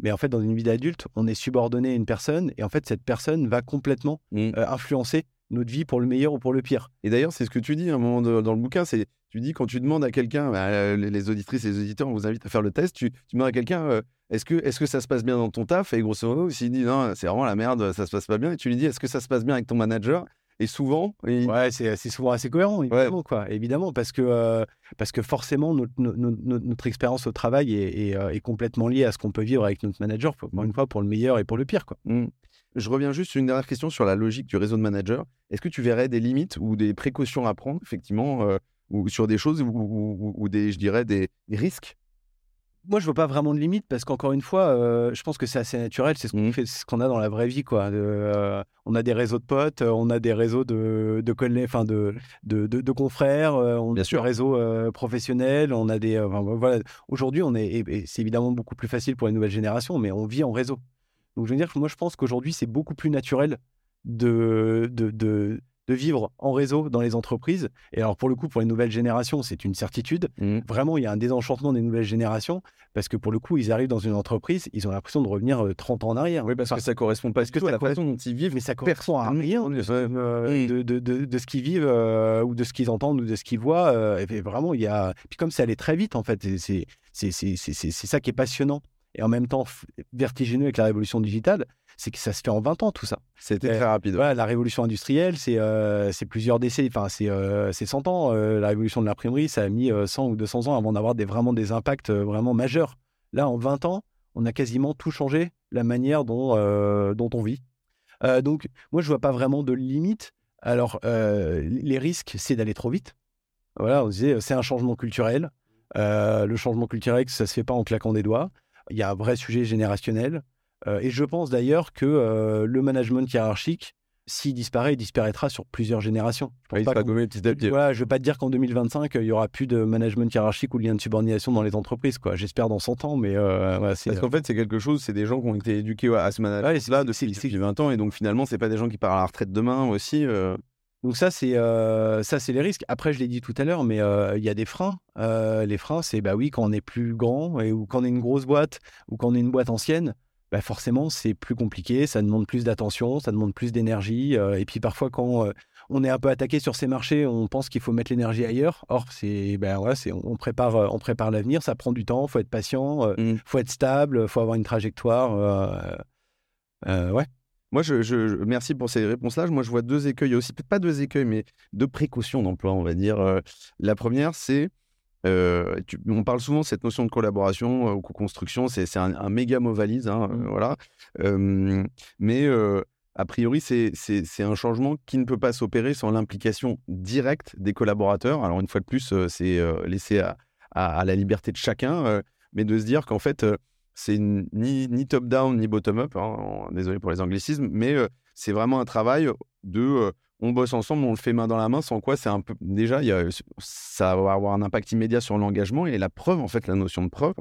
mais en fait, dans une vie d'adulte, on est subordonné à une personne et en fait, cette personne va complètement Mm. euh, influencer notre vie pour le meilleur ou pour le pire. Et d'ailleurs, c'est ce que tu dis à un moment de- dans le bouquin, c'est tu dis quand tu demandes à quelqu'un, bah, euh, les, auditrices et les auditeurs, on vous invite à faire le test, tu, tu demandes à quelqu'un, euh, est-ce que, est que ça se passe bien dans ton taf? Et grosso modo, s'il dit non, c'est vraiment la merde, ça se passe pas bien, et tu lui dis, est-ce que ça se passe bien avec ton manager? Et souvent, il- Ouais, c'est souvent assez cohérent, évidemment, quoi. Évidemment, parce que, euh, parce que forcément, notre, notre, notre- notre expérience au travail est, est, est complètement liée à ce qu'on peut vivre avec notre manager, encore une fois, pour le meilleur et pour le pire, quoi. Hmm. Je reviens juste sur une dernière question sur la logique du réseau de managers. Est-ce que tu verrais des limites ou des précautions à prendre, effectivement, euh, ou sur des choses ou, des, je dirais, des, des risques? Moi, je vois pas vraiment de limite parce qu'encore une fois, euh, je pense que c'est assez naturel. C'est ce qu'on c'est ce qu'on a dans la vraie vie, quoi. De, euh, on a des réseaux de potes, on a des réseaux de, de collègues, enfin de, de, de, de confrères, on Bien a sûr. des réseaux euh, professionnels, on a des. voilà. Aujourd'hui, on est, c'est évidemment beaucoup plus facile pour les nouvelles générations, mais on vit en réseau. Donc, je veux dire que moi, je pense qu'aujourd'hui, c'est beaucoup plus naturel de, de, de, vivre en réseau dans les entreprises. Et alors, pour le coup, pour les nouvelles générations, c'est une certitude. Mmh. Vraiment, il y a un désenchantement des nouvelles générations parce que pour le coup, ils arrivent dans une entreprise, ils ont l'impression de revenir euh, 30 ans en arrière. Oui, parce que ça correspond pas que du tout à la façon dont ils vivent. mais ça correspond à rien Mmh. euh, de, de- ce qu'ils vivent euh, ou de ce qu'ils entendent ou de ce qu'ils voient. euh, et vraiment, il y a. Puis comme ça allait très vite, en fait, c'est ça qui est passionnant et en même temps vertigineux avec la révolution digitale, c'est que ça se fait en 20 ans tout ça. C'était Euh, très rapide. La révolution industrielle, c'est euh, plusieurs décennies, enfin c'est euh, c'est 100 ans. Euh, la révolution de l'imprimerie, ça a mis euh, 100 ou 200 ans avant d'avoir des, vraiment des impacts euh, vraiment majeurs. Là, en 20 ans, on a quasiment tout changé, la manière dont, euh, dont on vit. Euh, donc, moi, je vois pas vraiment de limite. Alors, euh, les risques, c'est d'aller trop vite. Voilà, on disait, c'est un changement culturel. Euh, le changement culturel, ça se fait pas en claquant des doigts. Il y a un vrai sujet générationnel. Euh, et je pense d'ailleurs que euh, le management hiérarchique, s'il disparaît, il disparaîtra sur plusieurs générations. Je pense Oui, petit voilà, je ne veux pas te dire qu'en 2025, il y aura plus de management hiérarchique ou de lien de subordination dans les entreprises. quoi. J'espère dans 100 ans, mais euh, Parce qu'en fait, c'est quelque chose, c'est des gens qui ont été éduqués à ce Ouais, management-là c'est- depuis 20 ans, et donc finalement, c'est pas des gens qui partent à la retraite demain aussi. Donc ça, c'est euh, ça, c'est les risques. Après, je l'ai dit tout à l'heure, mais euh, il y a des freins. Euh, les freins, c'est bah oui, quand on est plus grand et ou quand on est une grosse boîte ou quand on est une boîte ancienne, bah forcément, c'est plus compliqué. Ça demande plus d'attention, ça demande plus d'énergie. et puis parfois, quand on est un peu attaqué sur ces marchés, on pense qu'il faut mettre l'énergie ailleurs. Or, c'est ben ouais, c'est on prépare, on prépare l'avenir. Ça prend du temps. Faut être patient. euh, Mm. faut être stable. Faut avoir une trajectoire. ouais. Moi, je, merci pour ces réponses-là. Moi, je vois deux écueils. Il y a aussi, peut-être pas deux écueils, mais deux précautions d'emploi, on va dire. Euh, La première, c'est. euh, tu- on parle souvent de cette notion de collaboration euh, ou co-construction, c'est un, un méga mot valise, hein, euh, Mm. voilà. Mais a priori, c'est un changement qui ne peut pas s'opérer sans l'implication directe des collaborateurs. Alors, une fois de plus, c'est laissé à, à- à la liberté de chacun, mais de se dire qu'en fait, c'est ni, ni top-down ni bottom-up, hein, désolé pour les anglicismes, mais c'est vraiment un travail de on bosse ensemble, on le fait main dans la main, sans quoi c'est un peu. Déjà, y a- ça va avoir un impact immédiat sur l'engagement et la preuve, en fait, la notion de preuve.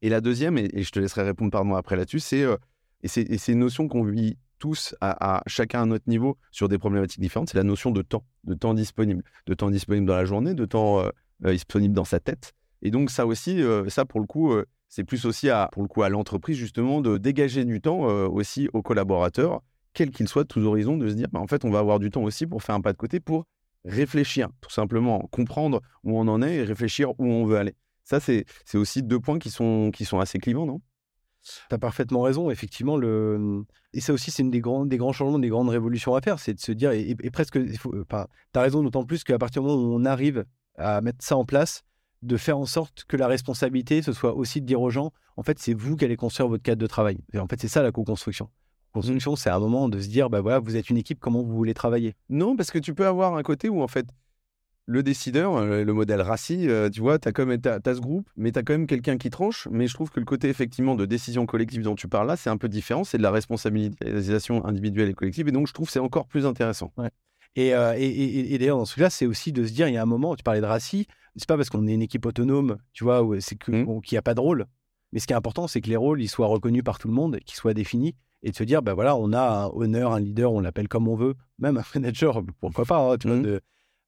Et la deuxième, et, je te laisserai répondre pardon après là-dessus, c'est euh, et c'est une notion qu'on vit tous à, à chacun à notre niveau sur des problématiques différentes, c'est la notion de temps, de temps disponible, de temps disponible dans la journée, de temps euh, disponible dans sa tête. Et donc ça aussi, ça pour le coup, c'est plus aussi à pour le coup à l'entreprise justement de dégager du temps euh, aussi aux collaborateurs, quels qu'ils soient de tous horizons, de se dire bah, en fait on va avoir du temps aussi pour faire un pas de côté pour réfléchir, tout simplement comprendre où on en est et réfléchir où on veut aller. Ça c'est aussi deux points qui sont qui sont assez clivants, non? Tu as parfaitement raison, effectivement. Le... Et ça aussi, c'est une des grands, des grands changements, des grandes révolutions à faire. C'est de se dire, et, et presque, tu as raison, d'autant plus qu'à partir du moment où on arrive à mettre ça en place, de faire en sorte que la responsabilité, ce soit aussi de dire aux gens, en fait, c'est vous qui allez construire votre cadre de travail. Et en fait, c'est ça la co-construction. Construction, c'est un moment de se dire, bah voilà, vous êtes une équipe, comment vous voulez travailler? Non, parce que tu peux avoir un côté où en fait le décideur, euh, le modèle RACI, euh, tu vois, tu as, ce groupe, mais tu as quand même quelqu'un qui tranche. Mais je trouve que le côté effectivement de décision collective dont tu parles là, c'est un peu différent. C'est de la responsabilisation individuelle et collective. Et donc je trouve que c'est encore plus intéressant. Et, euh, et, et, et d'ailleurs, dans ce cas-là, c'est aussi de se dire, il y a un moment, tu parlais de RACI, c'est pas parce qu'on est une équipe autonome, tu vois, où c'est que, Mmh. bon, qu'il n'y a pas de rôle. Mais ce qui est important, c'est que les rôles, ils soient reconnus par tout le monde, qu'ils soient définis, et de se dire, ben voilà, on a un honneur, un leader, on l'appelle comme on veut, même un manager, pourquoi pas, hein, tu vois, Mmh. de-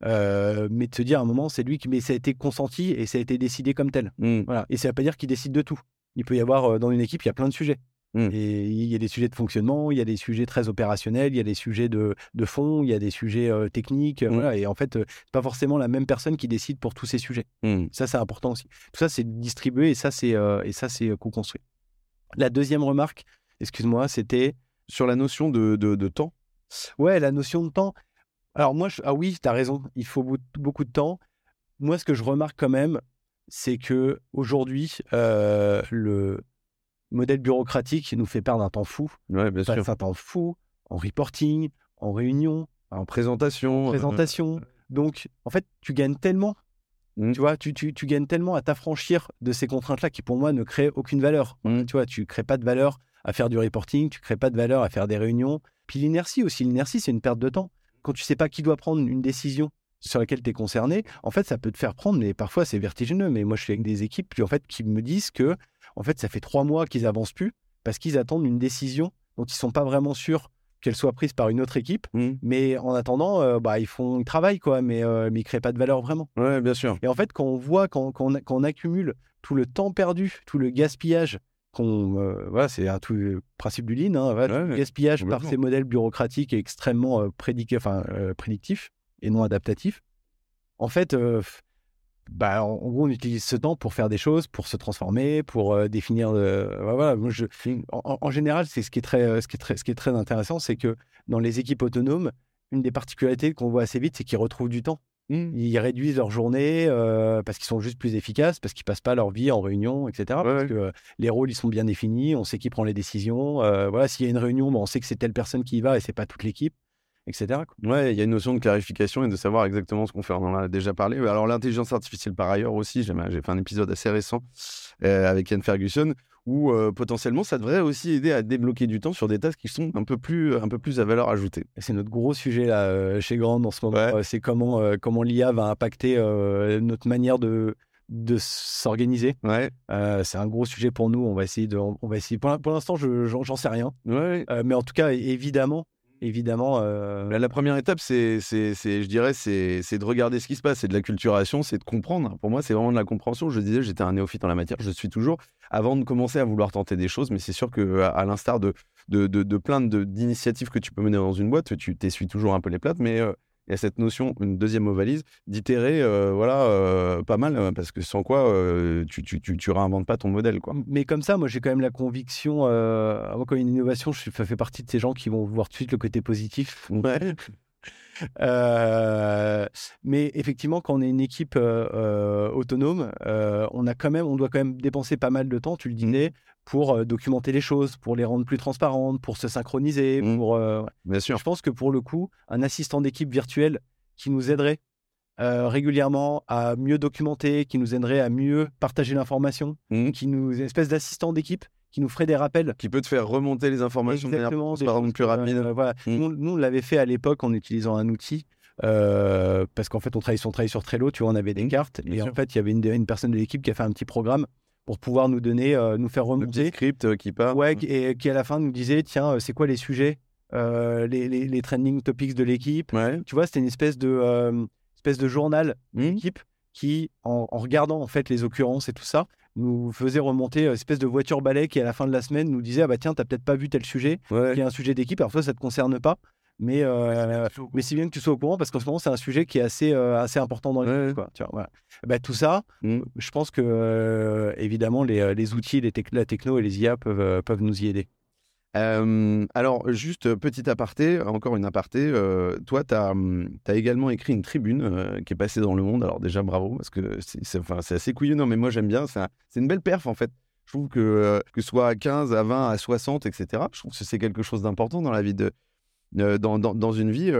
euh, mais de se dire à un moment, c'est lui qui, mais ça a été consenti et ça a été décidé comme tel. Mm. Voilà. Et ça ne veut pas dire qu'il décide de tout. Il peut y avoir euh, dans une équipe, il y a plein de sujets. Mm. Et il y a des sujets de fonctionnement, il y a des sujets très opérationnels, il y a des sujets de, de fond, il y a des sujets euh, techniques. euh, Mm. Voilà. Et en fait, c'est pas forcément la même personne qui décide pour tous ces sujets. Mm. Ça, c'est important aussi. Tout ça, c'est distribué et ça, c'est euh, et ça, c'est co-construit. La deuxième remarque, excuse-moi, c'était Sur la notion de, de- de temps, ouais la notion de temps. Alors moi, je- ah oui, tu as raison, il faut beau- beaucoup de temps. Moi, ce que je remarque quand même, c'est que aujourd'hui, euh, le modèle bureaucratique nous fait perdre un temps fou. ouais, bien sûr. un temps fou en reporting, en réunion, En présentation. en euh, présentation. Donc, en fait, tu gagnes tellement. Mm. Tu vois, tu, tu, tu gagnes tellement à t'affranchir de ces contraintes-là qui, pour moi, ne créent aucune valeur. Mm. Tu vois, tu crées pas de valeur à faire du reporting, tu crées pas de valeur à faire des réunions. Puis l'inertie aussi, l'inertie, c'est une perte de temps. Quand tu sais pas qui doit prendre une décision sur laquelle tu es concerné, en fait, ça peut te faire prendre, mais parfois c'est vertigineux. Mais moi, je suis avec des équipes puis, en fait, qui me disent que en fait, ça fait trois mois qu'ils avancent plus parce qu'ils attendent une décision dont ils sont pas vraiment sûrs qu'elle soit prise par une autre équipe. Mmh. Mais en attendant, euh, bah, ils font, ils travaillent quoi, mais, euh, mais ils créent pas de valeur vraiment. Ouais, bien sûr. Et en fait, quand on voit, quand, quand on, quand on accumule tout le temps perdu, tout le gaspillage, qu'on, euh, voilà, c'est un tout le principe du lean, hein, voilà, tout Ouais, le ouais, gaspillage par ces modèles bureaucratiques extrêmement prédiqués, enfin, prédictifs et non adaptatifs. En fait, bah, en, gros, on utilise ce temps pour faire des choses, pour se transformer, pour euh, définir. euh, voilà, moi, je, en, général, c'est ce qui est très, euh, ce qui est très, ce qui est très intéressant, c'est que dans les équipes autonomes, une des particularités qu'on voit assez vite, c'est qu'ils retrouvent du temps. Mmh. Ils réduisent leur journée euh, parce qu'ils sont juste plus efficaces, parce qu'ils passent pas leur vie en réunion, etc. parce ouais. que euh, les rôles ils sont bien définis, on sait qui prend les décisions. euh, voilà, s'il y a une réunion, bah, on sait que c'est telle personne qui y va et c'est pas toute l'équipe, etc. Ouais, il y a une notion de clarification et de savoir exactement ce qu'on fait. On en a déjà parlé. Alors, l'intelligence artificielle, par ailleurs, aussi, j'ai fait un épisode assez récent euh, avec Ian Ferguson où euh, potentiellement ça devrait aussi aider à débloquer du temps sur des tâches qui sont un peu plus, un peu plus à valeur ajoutée. C'est notre gros sujet là euh, chez Grand en ce moment. Ouais. C'est comment comment l'IA va impacter notre manière de de s'organiser. Ouais, Euh, c'est un gros sujet pour nous. On va essayer de, on va essayer. Pour, l'in- pour l'instant, je j'en j'en sais rien, ouais. Euh, mais en tout cas, évidemment, évidemment. euh, La, première étape, c'est, je dirais, c'est, de regarder ce qui se passe, c'est de l'acculturation, c'est de comprendre. Pour moi, c'est vraiment de la compréhension. Je disais, j'étais un néophyte en la matière, je suis toujours, avant de commencer à vouloir tenter des choses, mais c'est sûr que à, l'instar de, de, de, de plein d'initiatives que tu peux mener dans une boîte, tu t'essuies toujours un peu les plates, mais euh, il y a cette notion, une deuxième mot valise, d'itérer, euh, voilà, euh, pas mal, euh, parce que sans quoi, euh, tu, tu, tu, tu réinventes pas ton modèle, quoi. Mais comme ça, moi, j'ai quand même la conviction, euh, moi, a une innovation, je fait partie de ces gens qui vont voir tout de suite le côté positif. Ouais. Euh, mais effectivement, quand on est une équipe euh, euh, autonome, on a quand même, on doit quand même dépenser pas mal de temps, tu le disais, pour documenter les choses, pour les rendre plus transparentes, pour se synchroniser, Mm. pour. euh, Bien sûr. Je pense que pour le coup, un assistant d'équipe virtuel qui nous aiderait euh, régulièrement à mieux documenter, qui nous aiderait à mieux partager l'information, Mm. qui nous, une espèce d'assistant d'équipe qui nous ferait des rappels. Qui peut te faire remonter les informations de manière Exactement, transparente, choses plus rapide. euh, voilà. Mm. Nous, nous, on l'avait fait à l'époque en utilisant un outil. euh, parce qu'en fait, on travaille, on sur Trello, tu vois, on avait des Mm, cartes. bien Et en fait, il y avait une, une personne de l'équipe qui a fait un petit programme pour pouvoir nous donner, euh, nous faire Le petit remonter. script euh, qui part. Ouais, et qui à la fin nous disait tiens, c'est quoi les sujets, euh, les, les, les trending topics de l'équipe? Ouais. Tu vois, c'était une espèce de, espèce de journal Mm. d'équipe qui, en, en regardant en fait les occurrences et tout ça, nous faisait remonter euh, espèce de voiture balai qui à la fin de la semaine nous disait ah bah tiens, t'as peut-être pas vu tel sujet, Ouais. qui est un sujet d'équipe. Alors toi, ça te concerne pas. Mais, euh, mais si bien que tu sois au courant, parce qu'en ce moment, c'est un sujet qui est assez, euh, assez important dans l'équipe. Ouais. quoi, tu vois, voilà. Bah, tout ça, Mm. je pense que, euh, évidemment, les, les outils, les tec- la techno et les IA peuvent, peuvent nous y aider. Alors, juste euh, petit aparté, encore une aparté. toi, tu as, également écrit une tribune qui est passée dans le monde. Alors, déjà, bravo, parce que c'est c'est- enfin, c'est assez couillonnant, mais moi, j'aime bien. C'est un- c'est une belle perf, en fait. Je trouve que, ce soit à 15, à 20, à 60, etc., je trouve que c'est quelque chose d'important dans la vie de. dans, dans, dans une vie.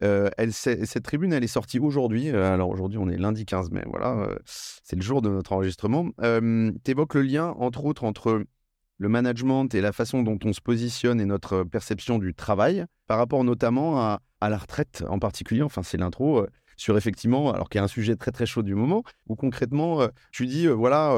elle, cette tribune, elle est sortie aujourd'hui. Alors aujourd'hui, on est lundi 15 mai, voilà, c'est le jour de notre enregistrement. tu évoques le lien, entre autres, entre le management et la façon dont on se positionne et notre perception du travail, par rapport notamment à, à la retraite en particulier. Enfin, c'est l'intro. euh, sur effectivement, alors qu'il y a un sujet très très chaud du moment, où concrètement, euh, tu dis, euh, voilà,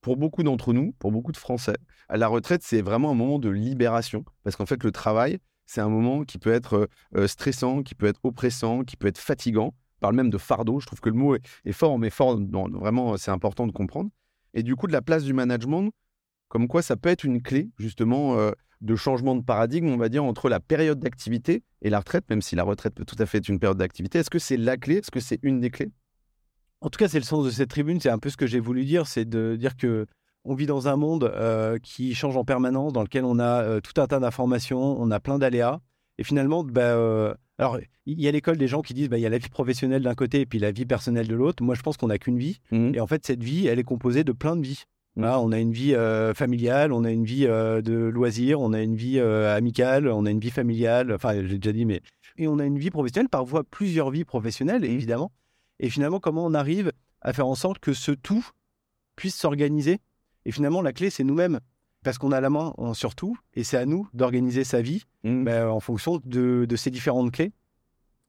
pour beaucoup d'entre nous, pour beaucoup de Français, la retraite, c'est vraiment un moment de libération, parce qu'en fait, le travail, c'est un moment qui peut être stressant, qui peut être oppressant, qui peut être fatigant. On parle même de fardeau. Je trouve que le mot est, est fort, mais fort, non, vraiment, c'est important de comprendre. Et du coup, de la place du management, comme quoi ça peut être une clé, justement, euh, de changement de paradigme, on va dire, entre la période d'activité et la retraite, même si la retraite peut tout à fait être une période d'activité. Est-ce que c'est la clé? Est-ce que c'est une des clés? En tout cas, c'est le sens de cette tribune. C'est un peu ce que j'ai voulu dire, c'est de dire que on vit dans un monde euh, qui change en permanence, dans lequel on a euh, tout un tas d'informations, on a plein d'aléas, et finalement, bah, euh, alors il y a l'école des gens qui disent, bah, il y a la vie professionnelle d'un côté et puis la vie personnelle de l'autre. Moi, je pense qu'on n'a qu'une vie, Mhm. et en fait, cette vie, elle est composée de plein de vies. On a une vie euh, familiale, on a une vie euh, de loisirs, on a une vie euh, amicale, on a une vie familiale. Enfin, j'ai déjà dit, mais et on a une vie professionnelle, parfois plusieurs vies professionnelles, évidemment. Et finalement, comment on arrive à faire en sorte que ce tout puisse s'organiser? Et finalement, la clé, c'est nous-mêmes. Parce qu'on a la main sur tout, et c'est à nous d'organiser sa vie Mhm. ben, en fonction de, de ces différentes clés.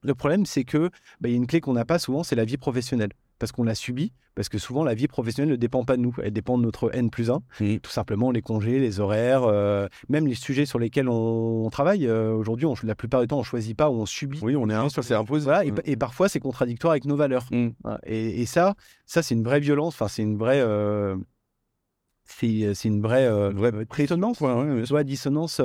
Le problème, c'est que ben, il y a une clé qu'on n'a pas souvent, c'est la vie professionnelle. Parce qu'on l'a subi, parce que souvent la vie professionnelle ne dépend pas de nous, elle dépend de notre N plus 1. Mmh. Tout simplement les congés, les horaires, euh, même les sujets sur lesquels on, on travaille. euh, Aujourd'hui, la plupart du temps, on choisit pas ou on subit. Oui, on est un, c'est imposé. Voilà, et, et parfois c'est contradictoire avec nos valeurs. Mmh. Et, et ça, ça c'est une vraie violence. Enfin, c'est une vraie, euh, c'est une vraie, euh, Une vraie dissonance, Ouais, ouais, ouais, dissonance,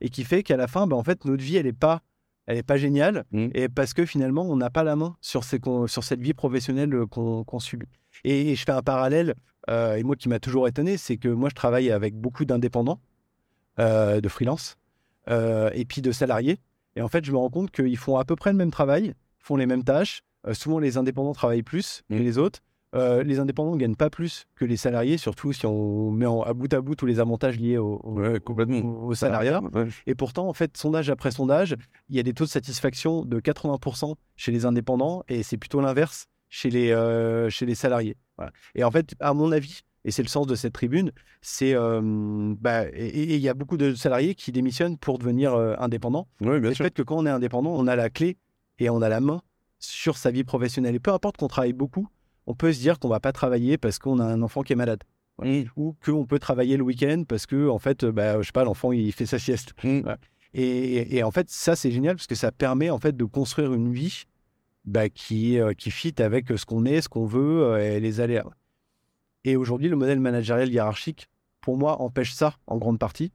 et qui fait qu'à la fin, bah, en fait, notre vie, elle est pas, elle est pas géniale, Mm. et parce que finalement, on n'a pas la main sur, ces, con- sur cette vie professionnelle euh, qu'on subit. Et, et je fais un parallèle, euh, et moi qui m'a toujours étonné, c'est que moi, je travaille avec beaucoup d'indépendants, euh, de freelance, euh, et puis de salariés. Et en fait, je me rends compte qu'ils font à peu près le même travail, font les mêmes tâches. Souvent, les indépendants travaillent plus que Mm. les autres. Euh, les indépendants ne gagnent pas plus que les salariés, surtout si on met en- à bout à bout tous les avantages liés au, au- Ouais, complètement. au- au salariat. Ouais. Et pourtant, en fait, sondage après sondage, il y a des taux de satisfaction de 80% chez les indépendants et c'est plutôt l'inverse chez les, euh, chez les salariés. Voilà. Et en fait, à mon avis, et c'est le sens de cette tribune, c'est euh, bah, et il y a beaucoup de salariés qui démissionnent pour devenir indépendants. Bien Le sûr. fait que quand on est indépendant, on a la clé et on a la main sur sa vie professionnelle. Et peu importe qu'on travaille beaucoup, on peut se dire qu'on va pas travailler parce qu'on a un enfant qui est malade Mmh. ou qu'on peut travailler le week-end parce que en fait, bah, je sais pas, l'enfant il fait sa sieste. Voilà. Et, et en fait, ça c'est génial parce que ça permet en fait de construire une vie bah, qui euh, qui fit avec ce qu'on est, ce qu'on veut euh, et les aléas. Et aujourd'hui, le modèle managérial hiérarchique, pour moi, empêche ça en grande partie.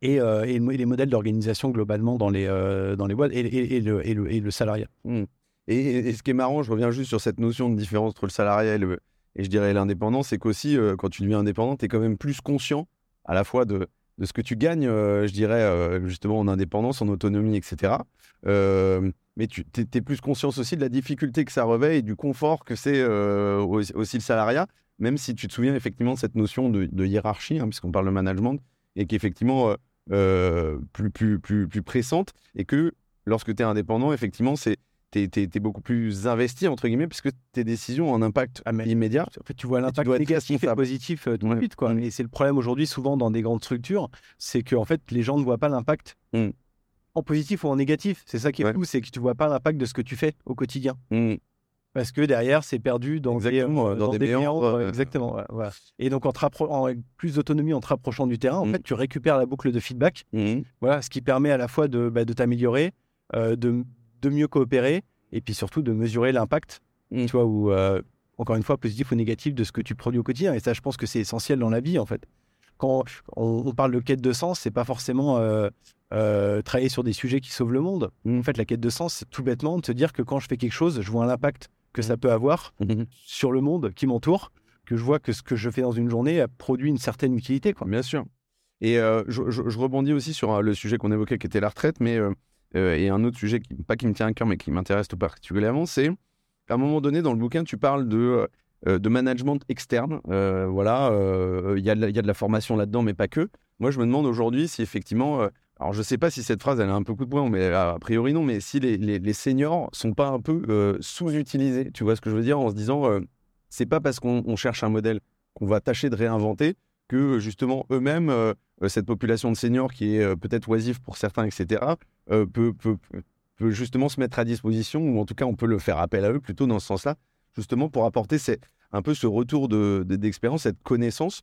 Et, euh, et les modèles d'organisation globalement dans les, euh, dans les boîtes et, le, et, le, et le salariat. Et, et- ce qui est marrant, je reviens juste sur cette notion de différence entre le salariat et, le, je dirais l'indépendant, c'est qu'aussi, euh, quand tu deviens indépendant, tu es quand même plus conscient à la fois de, ce que tu gagnes, euh, je dirais, euh, justement en indépendance, en autonomie, etc. Euh, mais tu es, plus conscient aussi de la difficulté que ça revêt et du confort que c'est aussi, le salariat, même si tu te souviens effectivement de cette notion de, hiérarchie, hein, puisqu'on parle de management, et qui est effectivement plus, plus, plus, plus pressante, et que lorsque tu es indépendant, effectivement, c'est tu es, beaucoup plus investi, entre guillemets, puisque tes décisions ont un impact Ah, mais- immédiat. En fait, tu vois l'impact négatif et positif euh, tout de Ouais. suite. Quoi. Mm. Et c'est le problème aujourd'hui, souvent dans des grandes structures, c'est que en fait, les gens ne voient pas l'impact Mm. en positif ou en négatif. C'est ça qui est Ouais. fou, c'est que tu vois pas l'impact de ce que tu fais au quotidien. Mm. Parce que derrière, c'est perdu dans Exactement, des, dans des méandres, méandres, euh, Exactement. ouais. Et donc, en, te rappro- en plus d'autonomie en te rapprochant du terrain, en Mm. fait, tu récupères la boucle de feedback. Voilà, ce qui permet à la fois de, bah, de t'améliorer, euh, de, de mieux coopérer, et puis surtout de mesurer l'impact, Mm. tu vois, ou euh, encore une fois, positif ou négatif de ce que tu produis au quotidien. Et ça, je pense que c'est essentiel dans la vie, en fait. Quand on, on parle de quête de sens, c'est pas forcément euh, euh, travailler sur des sujets qui sauvent le monde. Mm. En fait, la quête de sens, c'est tout bêtement de se dire que quand je fais quelque chose, je vois l'impact que ça peut avoir Mm. sur le monde qui m'entoure, que je vois que ce que je fais dans une journée a produit une certaine utilité. Quoi. Bien sûr. Et euh, je, je- je rebondis aussi sur le sujet qu'on évoquait qui était la retraite, mais euh, euh, et un autre sujet, qui, pas qui me tient à cœur, mais qui m'intéresse tout particulièrement, c'est à un moment donné dans le bouquin, tu parles de, euh, de management externe. Euh, voilà, euh, il y, y a de la formation là-dedans, mais pas que. Moi, je me demande aujourd'hui si effectivement, alors je sais pas si cette phrase elle a un peu coup de poing, mais a priori non, mais si les, les, les seniors sont pas un peu sous-utilisés, tu vois ce que je veux dire, en se disant, c'est pas parce qu'on on cherche un modèle qu'on va tâcher de réinventer que justement eux-mêmes, euh, euh, cette population de seniors qui est euh, peut-être oisive pour certains, etc., peut, justement se mettre à disposition, ou en tout cas on peut le faire appel à eux plutôt dans ce sens-là, justement pour apporter un peu ce retour de- de- d'expérience, cette connaissance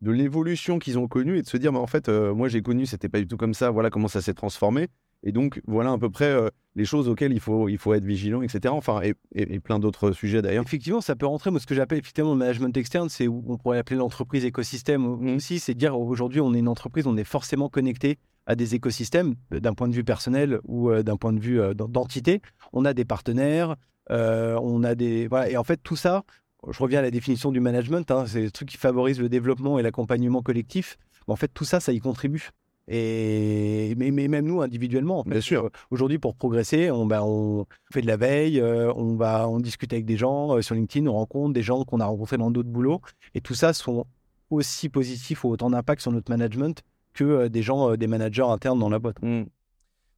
de l'évolution qu'ils ont connue et de se dire, bah, en fait, moi j'ai connu, c'était pas du tout comme ça, voilà comment ça s'est transformé. Et donc, voilà à peu près euh, les choses auxquelles il faut, il faut être vigilant, etc. Enfin, et, et- et plein d'autres sujets d'ailleurs. Effectivement, ça peut rentrer. Moi, ce que j'appelle effectivement le management externe, c'est où on pourrait appeler l'entreprise écosystème Mhm. aussi. C'est dire aujourd'hui, on est une entreprise, on est forcément connecté à des écosystèmes euh, d'un point de vue personnel ou euh, d'un point de vue euh, d'en- d'entité. On a des partenaires, on a des voilà. Et en fait, tout ça, je reviens à la définition du management. hein, c'est le truc qui favorise le développement et l'accompagnement collectif. Mais en fait, tout ça, ça y contribue. Et mais, mais même nous individuellement, en fait, Bien sûr. euh, Aujourd'hui, pour progresser, on, bah, on fait de la veille, euh, on va, on discute avec des gens euh, sur LinkedIn, on rencontre des gens qu'on a rencontrés dans d'autres boulots, et tout ça sont aussi positifs ou autant d'impact sur notre management que euh, des gens, des managers internes dans la boîte. Mm.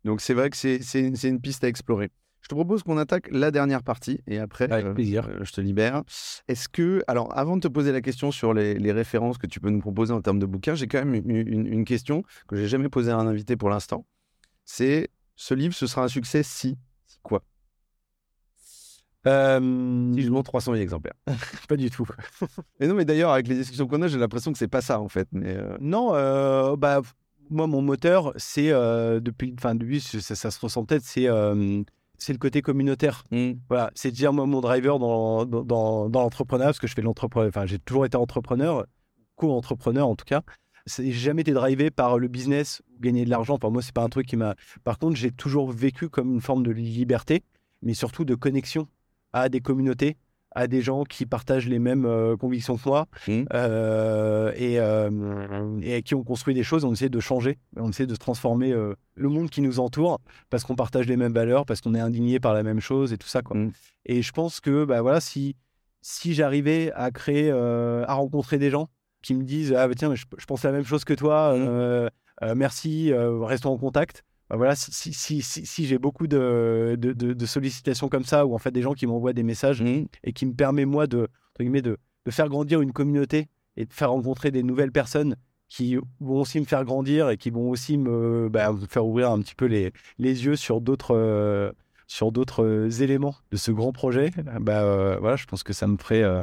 Donc c'est vrai que c'est une piste à explorer. Je te propose qu'on attaque la dernière partie et après, Avec plaisir. euh, je te libère. Est-ce que, alors avant de te poser la question sur les, les références que tu peux nous proposer en termes de bouquins, j'ai quand même une, une- une question que j'ai jamais posée à un invité pour l'instant. C'est ce livre, ce sera un succès si, si quoi? Euh, Si je vends 300 000 exemplaires. Pas du tout. Et non, mais d'ailleurs, avec les discussions qu'on a, j'ai l'impression que c'est pas ça, en fait. Mais euh, Non, euh, bah, moi, mon moteur, c'est euh, depuis, enfin, depuis, ça, ça se ressent peut-être, c'est euh, c'est le côté communautaire. Voilà, c'est dire, moi, mon driver dans, dans, dans, dans l'entrepreneuriat, parce que je fais l'entrepreneur, enfin, j'ai toujours été entrepreneur, co-entrepreneur en tout cas. J'ai jamais été drivé par le business ou gagner de l'argent. Enfin, moi, c'est pas un truc qui m'a. Par contre, j'ai toujours vécu comme une forme de liberté, mais surtout de connexion à des communautés, à des gens qui partagent les mêmes euh, convictions que moi Mhm. euh, et, euh, qui ont construit des choses. On essaie de changer, on essaie de transformer le monde qui nous entoure parce qu'on partage les mêmes valeurs, parce qu'on est indigné par la même chose et tout ça. Quoi. Mhm. Et je pense que bah, voilà, si, si j'arrivais à créer, à rencontrer des gens qui me disent Ah, bah, tiens, mais je, je pense la même chose que toi, euh, merci, euh, restons en contact. Bah, voilà, si, si, si, si, si j'ai beaucoup de, de, de- de sollicitations comme ça, ou en fait des gens qui m'envoient des messages et qui me permet moi de, entre guillemets, de, de faire grandir une communauté et de faire rencontrer des nouvelles personnes qui vont aussi me faire grandir et qui vont aussi me, bah, me faire ouvrir un petit peu les, les yeux sur d'autres euh, sur d'autres euh, éléments de ce grand projet, bah, euh, voilà, je pense que ça me ferait, euh,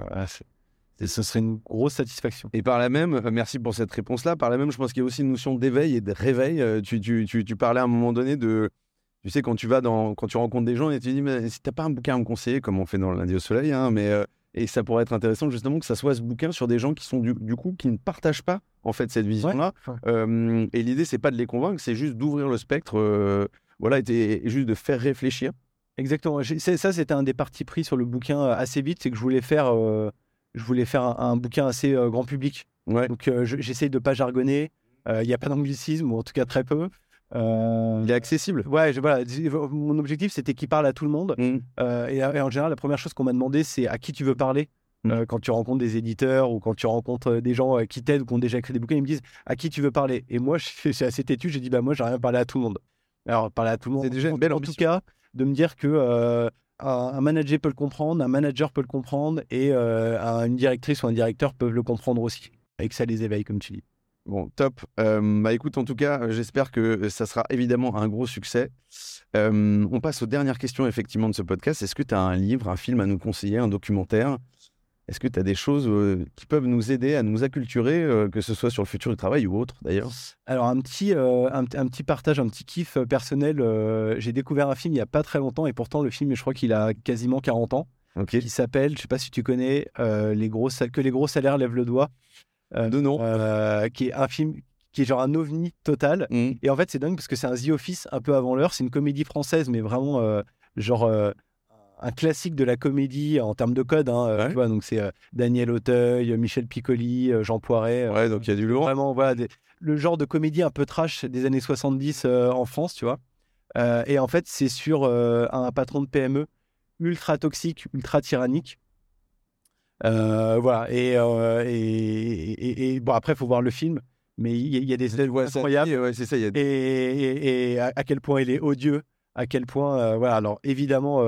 ce serait une grosse satisfaction. Et par là même, euh, merci pour cette réponse-là. Par là même, je pense qu'il y a aussi une notion d'éveil et de réveil. Euh, Tu, tu, tu, tu parlais à un moment donné de. Tu sais, quand tu vas dans. Quand tu rencontres des gens et tu dis, mais si t'as pas un bouquin à me conseiller, comme on fait dans lundi au soleil, hein, mais. euh, et ça pourrait être intéressant justement que ça soit ce bouquin sur des gens qui sont du, du coup qui ne partagent pas en fait cette vision-là. Ouais. Euh, et l'idée c'est pas de les convaincre, c'est juste d'ouvrir le spectre, euh, voilà, et, et juste de faire réfléchir. Exactement. Ça, c'était un des partis pris sur le bouquin assez vite, c'est que je voulais faire, euh, je voulais faire un, un bouquin assez euh, grand public. Ouais. Donc, euh, je- j'essaye de pas jargonner. Euh, Il n'y a pas d'anglicisme, ou en tout cas très peu. Euh, Il est accessible. Ouais, je- voilà. dis- Mon objectif, c'était qu'il parle à tout le monde. Mm. Euh, et, et en général, la première chose qu'on m'a demandé, c'est à qui tu veux parler. Mm. Euh, quand tu rencontres des éditeurs ou quand tu rencontres des gens qui t'aident ou qui ont déjà écrit des bouquins, ils me disent à qui tu veux parler? Et moi, je suis je suis assez têtu, j'ai dit bah moi, j'aimerais bien parler à tout le monde. Alors, parler à tout le monde. C'est déjà une belle En tout cas, de me dire que un, manager peut le comprendre, un manager peut le comprendre et euh, un- une directrice ou un directeur peuvent le comprendre aussi. Et que ça les éveille, comme tu dis. Bon, top. Euh, bah écoute, en tout cas, euh, j'espère que ça sera évidemment un gros succès. On passe aux dernières questions effectivement de ce podcast. Est-ce que tu as un livre, un film à nous conseiller, un documentaire? Est-ce que tu as des choses euh, qui peuvent nous aider à nous acculturer, euh, que ce soit sur le futur du travail ou autre d'ailleurs? Alors, un petit, euh, un, un petit partage, un petit kiff personnel. j'ai découvert un film il n'y a pas très longtemps et pourtant, le film, je crois qu'il a quasiment 40 ans. Ok. qui s'appelle, je ne sais pas si tu connais, les gros, Que les gros salaires lèvent le doigt. Euh, De nom. euh, qui est un film qui est genre un ovni total. Mm. Et en fait, c'est dingue parce que c'est un The Office un peu avant l'heure. C'est une comédie française, mais vraiment genre un classique de la comédie en termes de code. hein, euh, Ouais. tu vois, donc c'est euh, Daniel Auteuil, Michel Piccoli, euh, Jean Poiret. Ouais, donc il y a du lourd. Vraiment, voilà, des- le genre de comédie un peu trash des années 70 euh, en France, tu vois. Et en fait, c'est sur un patron de PME ultra toxique, ultra tyrannique. Voilà. Et, et, et- et- bon, après, il faut voir le film, mais il y, a- il y a des scènes Ouais, incroyables. ouais, c'est ça. il y a Et, et- et à, à quel point il est odieux, à quel point, voilà. Alors évidemment,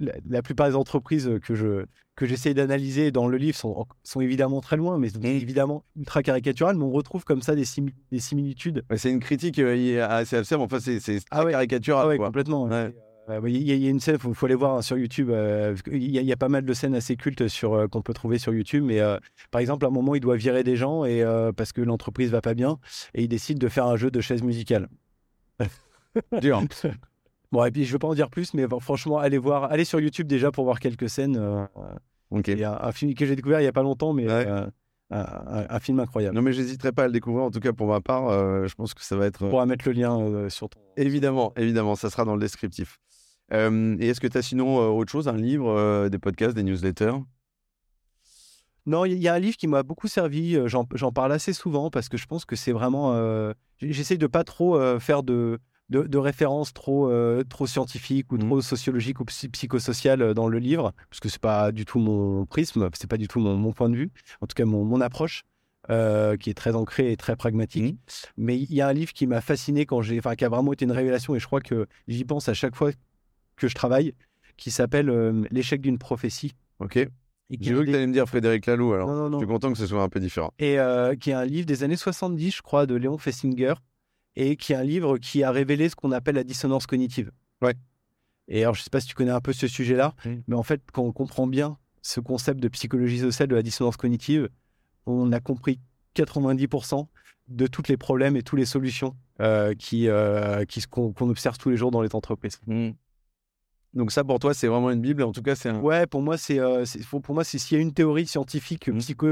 la, la plupart des entreprises que je que j'essaye d'analyser dans le livre sont, sont évidemment très loin, mais Mm. évidemment ultra caricaturales. Mais on retrouve comme ça des, simi- des similitudes. Ouais, c'est une critique euh, assez absurde. Enfin, c'est c'est Ah ouais. caricatural. Ah ouais, quoi. complètement. Ouais. Il y, a- il y a une scène, il faut, faut aller voir hein, sur YouTube. euh, y, il y a pas mal de scènes assez cultes sur euh, qu'on peut trouver sur YouTube. Mais euh, par exemple, à un moment, il doit virer des gens et parce que l'entreprise va pas bien, et il décide de faire un jeu de chaises musicales. Dur. Bon, et puis je veux pas en dire plus, mais bon, franchement, allez voir, allez sur YouTube déjà pour voir quelques scènes. euh. Il y a un film que j'ai découvert il y a pas longtemps, mais Ouais. euh, un, un- un film incroyable. Non, mais j'hésiterai pas à le découvrir. En tout cas, pour ma part, euh, je pense que ça va être. On pourra mettre le lien euh, sur ton. Évidemment, évidemment, ça sera dans le descriptif. Euh, et est-ce que tu as sinon euh, autre chose, un livre, euh, des podcasts, des newsletters? Non, il y, a un livre qui m'a beaucoup servi. euh, J'en parle assez souvent parce que je pense que c'est vraiment. euh, J'essaye de pas trop euh, faire de, de, de références trop, euh, trop scientifiques ou Mhm. trop sociologiques ou psy- psychosociales euh, dans le livre, parce que c'est pas du tout mon prisme, c'est pas du tout mon, mon point de vue, en tout cas mon, mon approche. euh, qui est très ancrée et très pragmatique. Mais il y a un livre qui m'a fasciné quand j'ai, enfin, qui a vraiment été une révélation et je crois que j'y pense à chaque fois que je travaille, qui s'appelle euh, L'échec d'une prophétie. Ok. J'ai vu que tu allais me dire Frédéric Laloux, alors Non, non, je suis content que ce soit un peu différent. et euh, qui est un livre des années 70, je crois, de Léon Festinger, et qui est un livre qui a révélé ce qu'on appelle la dissonance cognitive. Ouais. Et alors, je sais pas si tu connais un peu ce sujet-là, mais en fait, quand on comprend bien ce concept de psychologie sociale de la dissonance cognitive, on a compris 90% de tous les problèmes et toutes les solutions euh, qui, euh, qui qu'on observe tous les jours dans les entreprises. Hmm. Donc ça, pour toi, c'est vraiment une bible. En tout cas, c'est un. Ouais, pour moi, c'est euh, pour moi, c'est s'il y a une théorie scientifique, Mhm. psycho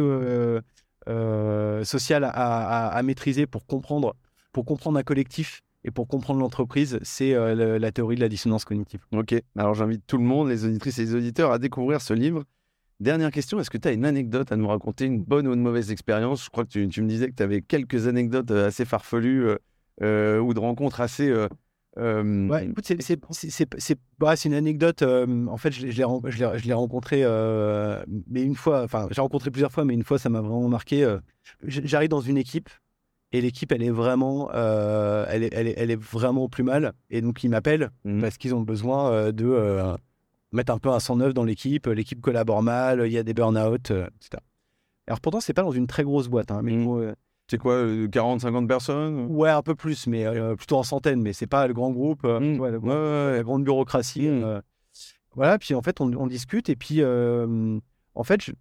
sociale à, à- à maîtriser pour comprendre, pour comprendre un collectif et pour comprendre l'entreprise, c'est euh, le- la théorie de la dissonance cognitive. Ok. Alors j'invite tout le monde, les auditrices et les auditeurs, à découvrir ce livre. Dernière question, est-ce que tu as une anecdote à nous raconter, une bonne ou une mauvaise expérience? Je crois que tu, tu me disais que tu avais quelques anecdotes euh, assez farfelues euh, ou de rencontres assez. euh, Ouais, écoute, c'est- c'est c'est- c'est- c'est- bah, c'est une anecdote. euh, en fait, je l'ai- je l'ai ren- je l'ai je l'ai rencontré, euh, mais une fois, enfin, j'ai rencontré plusieurs fois, mais une fois, ça m'a vraiment marqué. J'arrive dans une équipe et l'équipe, elle est vraiment, euh, elle, est, elle, est, elle est vraiment au plus mal. Et donc, ils m'appellent Mhm. parce qu'ils ont besoin euh, de euh, mettre un peu un 109 dans l'équipe. L'équipe collabore mal, il y a des burn-out, euh, etc. Alors, pourtant, c'est pas dans une très grosse boîte, hein, mais euh, C'est quoi, euh, 40, 50 personnes ouais, un peu plus, mais plutôt en centaines. Mais c'est pas le grand groupe, Mhm. tu vois, le Ouais, ouais, la ouais. grande bureaucratie. Mm. euh, voilà, puis en fait, on, on discute et puis en fait, je-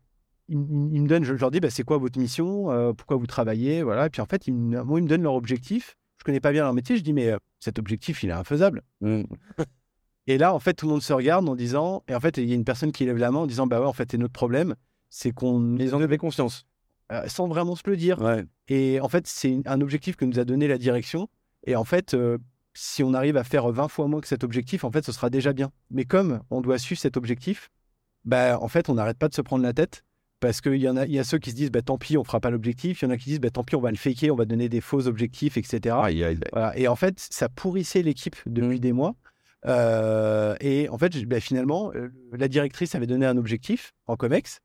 ils, me donnent, je leur dis, bah, c'est quoi votre mission, euh, pourquoi vous travaillez, voilà. Et puis en fait, ils moi, ils me donnent leur objectif. Je connais pas bien leur métier, je dis, mais euh, cet objectif, il est infaisable. Hmm. Et là, en fait, tout le monde se regarde en disant, et en fait, il y a une personne qui lève la main en disant, bah ouais, en fait, c'est notre problème, c'est qu'on, Ils en avaient conscience. euh, sans vraiment se le dire, Ouais. et en fait, c'est un objectif que nous a donné la direction. Et en fait, euh, si on arrive à faire 20 fois moins que cet objectif, en fait, ce sera déjà bien. Mais comme on doit suivre cet objectif, bah, en fait, on n'arrête pas de se prendre la tête. Parce qu'il y en a, il y a ceux qui se disent, bah, tant pis, on fera pas l'objectif. Il y en a qui disent, bah, tant pis, on va le faker, on va donner des faux objectifs, etc. Aïe, aïe, aïe. Voilà. Et en fait, ça pourrissait l'équipe depuis des mois. Euh, et en fait, bah, finalement, euh, la directrice avait donné un objectif en COMEX.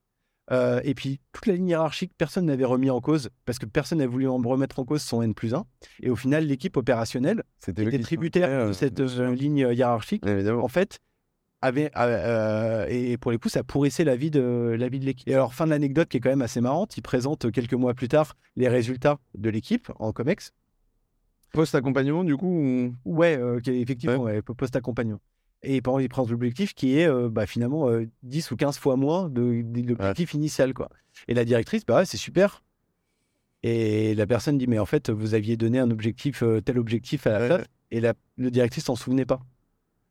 Euh, et puis, toute la ligne hiérarchique, personne n'avait remis en cause parce que personne n'a voulu en remettre en cause son N plus 1. Et au final, l'équipe opérationnelle, était tributaire de cette euh, ligne hiérarchique, Évidemment. en fait, avait, euh, et pour les coups, ça pourrissait la vie de, la vie de l'équipe. Et alors, fin de l'anecdote qui est quand même assez marrante, il présente quelques mois plus tard les résultats de l'équipe en COMEX. Post-accompagnement, du coup ou- Ouais, euh, effectivement, ouais, post-accompagnement. Et par exemple, il prend l'objectif qui est euh, bah, finalement euh, 10 ou 15 fois moins de, de l'objectif initial. Quoi. Et la directrice, bah c'est super. Et la personne dit, mais en fait, vous aviez donné un objectif, euh, tel objectif à la place, et la, le directrice s'en souvenait pas.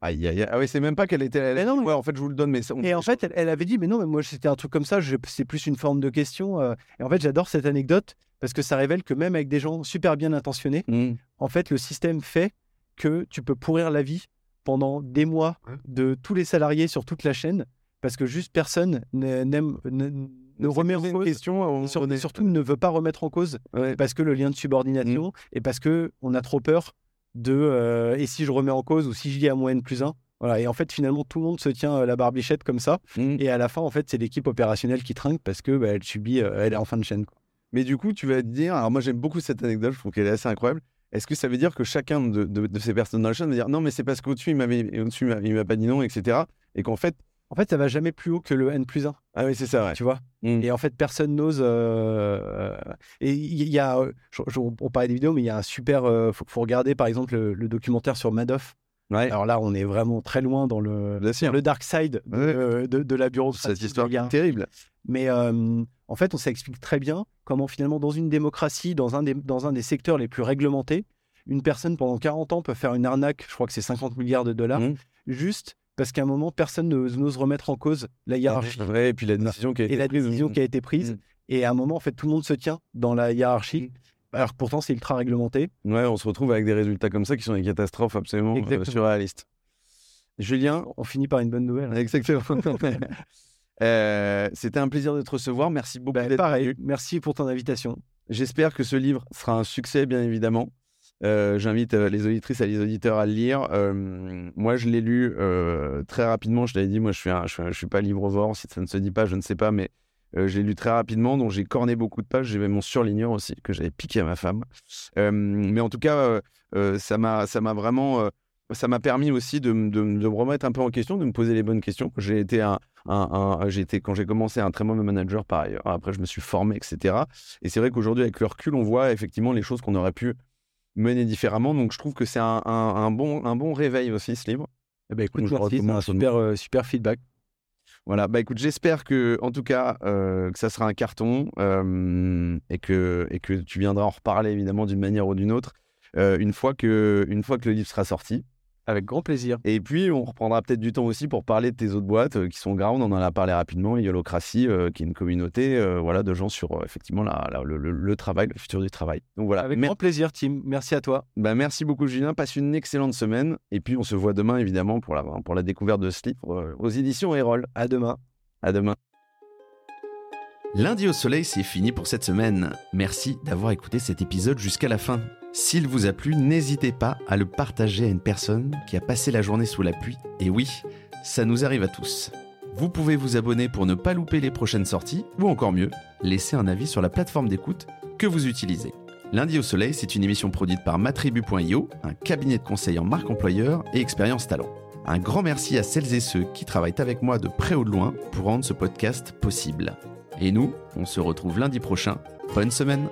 Aïe, aïe, aïe. Ah oui, c'est même pas qu'elle était. Elle... Mais non, mais- Ouais, en fait, je vous le donne, mais ça, on- Et en fait, elle, elle avait dit, mais non, mais moi, c'était un truc comme ça, je- c'est plus une forme de question. euh. Et en fait, j'adore cette anecdote parce que ça révèle que même avec des gens super bien intentionnés, Hmm. en fait, le système fait que tu peux pourrir la vie pendant des mois de tous les salariés sur toute la chaîne parce que juste personne n'a- n'aime, ne, remet en cause. question. sur- surtout ne veut pas remettre en cause Ouais. parce que le lien de subordination et parce que on a trop peur de euh, et si je remets en cause ou si je dis à moins N plus 1 voilà et en fait finalement tout le monde se tient euh, la barbichette comme ça Hmm. et à la fin en fait c'est l'équipe opérationnelle qui trinque parce que bah, elle subit euh, elle est en fin de chaîne quoi. Mais du coup, tu vas te dire, alors moi j'aime beaucoup cette anecdote, je trouve qu'elle est assez incroyable. Est-ce que ça veut dire que chacun de, de- de ces personnes dans la chaîne va dire non, mais c'est parce qu'au-dessus il m'avait au-dessus, il m'a pas dit non, etc. Et qu'en fait, en fait ça va jamais plus haut que le N plus 1 ah oui, c'est ça, ouais. tu vois? Mm. Et en fait, personne n'ose. euh, et il y a, euh, je- je- on parlait des vidéos, mais il y a un super. euh, faut, faut regarder par exemple le, le documentaire sur Madoff. Ouais. Alors là, on est vraiment très loin dans le, le dark side de, Ouais. de, de la bureaucratie. Cette histoire un- terrible. Mais euh, en fait, on s'explique très bien comment finalement, dans une démocratie, dans un des, dans un des secteurs les plus réglementés, une personne pendant 40 ans peut faire une arnaque, je crois que c'est 50 milliards de dollars, Mm. juste parce qu'à un moment, personne ne- n'ose remettre en cause la hiérarchie Ouais, et puis la décision qui a été et la prise. décision qui a été prise. Mm. Et à un moment, en fait, tout le monde se tient dans la hiérarchie. Alors que pourtant, c'est ultra réglementé. Ouais, on se retrouve avec des résultats comme ça qui sont des catastrophes absolument euh, surréalistes. Julien, On finit par une bonne nouvelle. exactement. Euh, C'était un plaisir de te recevoir. Merci beaucoup Bah, d'être pareil, venu. merci pour ton invitation. J'espère que ce livre sera un succès, bien évidemment. Euh, J'invite euh, les auditrices et les auditeurs à le lire. Euh, moi, je l'ai lu très rapidement. Je t'avais dit, moi, je suis, un- je suis, un- je suis pas. Si ça ne se dit pas, je ne sais pas, mais j'ai lu très rapidement. Donc, j'ai corné beaucoup de pages. Même mon surligneur aussi que j'avais piqué à ma femme. Mais en tout cas, ça m'a, vraiment, ça m'a permis aussi de, me- remettre un peu en question, de me poser les bonnes questions. J'ai été été quand j'ai commencé un très mauvais manager par ailleurs. Après, je me suis formé, etc. Et c'est vrai qu'aujourd'hui, avec le recul, on voit effectivement les choses qu'on aurait pu mener différemment. Donc, je trouve que c'est un, un- un bon, un bon réveil aussi, ce livre. Eh ben, écoute, Donc, merci, un super, euh, super feedback. Voilà, bah écoute, j'espère que, en tout cas, euh, que ça sera un carton euh, et, que, et que tu viendras en reparler évidemment d'une manière ou d'une autre une, fois que, une fois que le livre sera sorti. Avec grand plaisir. Et puis, on reprendra peut-être du temps aussi pour parler de tes autres boîtes euh, qui sont ground. On en a parlé rapidement. Yolocratie, euh, qui est une communauté euh, voilà, de gens sur euh, effectivement la- la- le, le- le travail, le futur du travail. Donc voilà, Avec Mer- grand plaisir, Tim. Merci à toi. bah, merci beaucoup, Julien. Passe une excellente semaine. Et puis, on se voit demain, évidemment, pour la, pour la découverte de ce livre euh, aux éditions Erol. À demain. À demain. Lundi au soleil, c'est fini pour cette semaine. Merci d'avoir écouté cet épisode jusqu'à la fin. S'il vous a plu, n'hésitez pas à le partager à une personne qui a passé la journée sous la pluie. Et oui, ça nous arrive à tous. Vous pouvez vous abonner pour ne pas louper les prochaines sorties, ou encore mieux, laisser un avis sur la plateforme d'écoute que vous utilisez. Lundi au soleil, c'est une émission produite par matribu.io, un cabinet de conseil en marque employeur et expérience talent. Un grand merci à celles et ceux qui travaillent avec moi de près ou de loin pour rendre ce podcast possible. Et nous, on se retrouve lundi prochain. Bonne semaine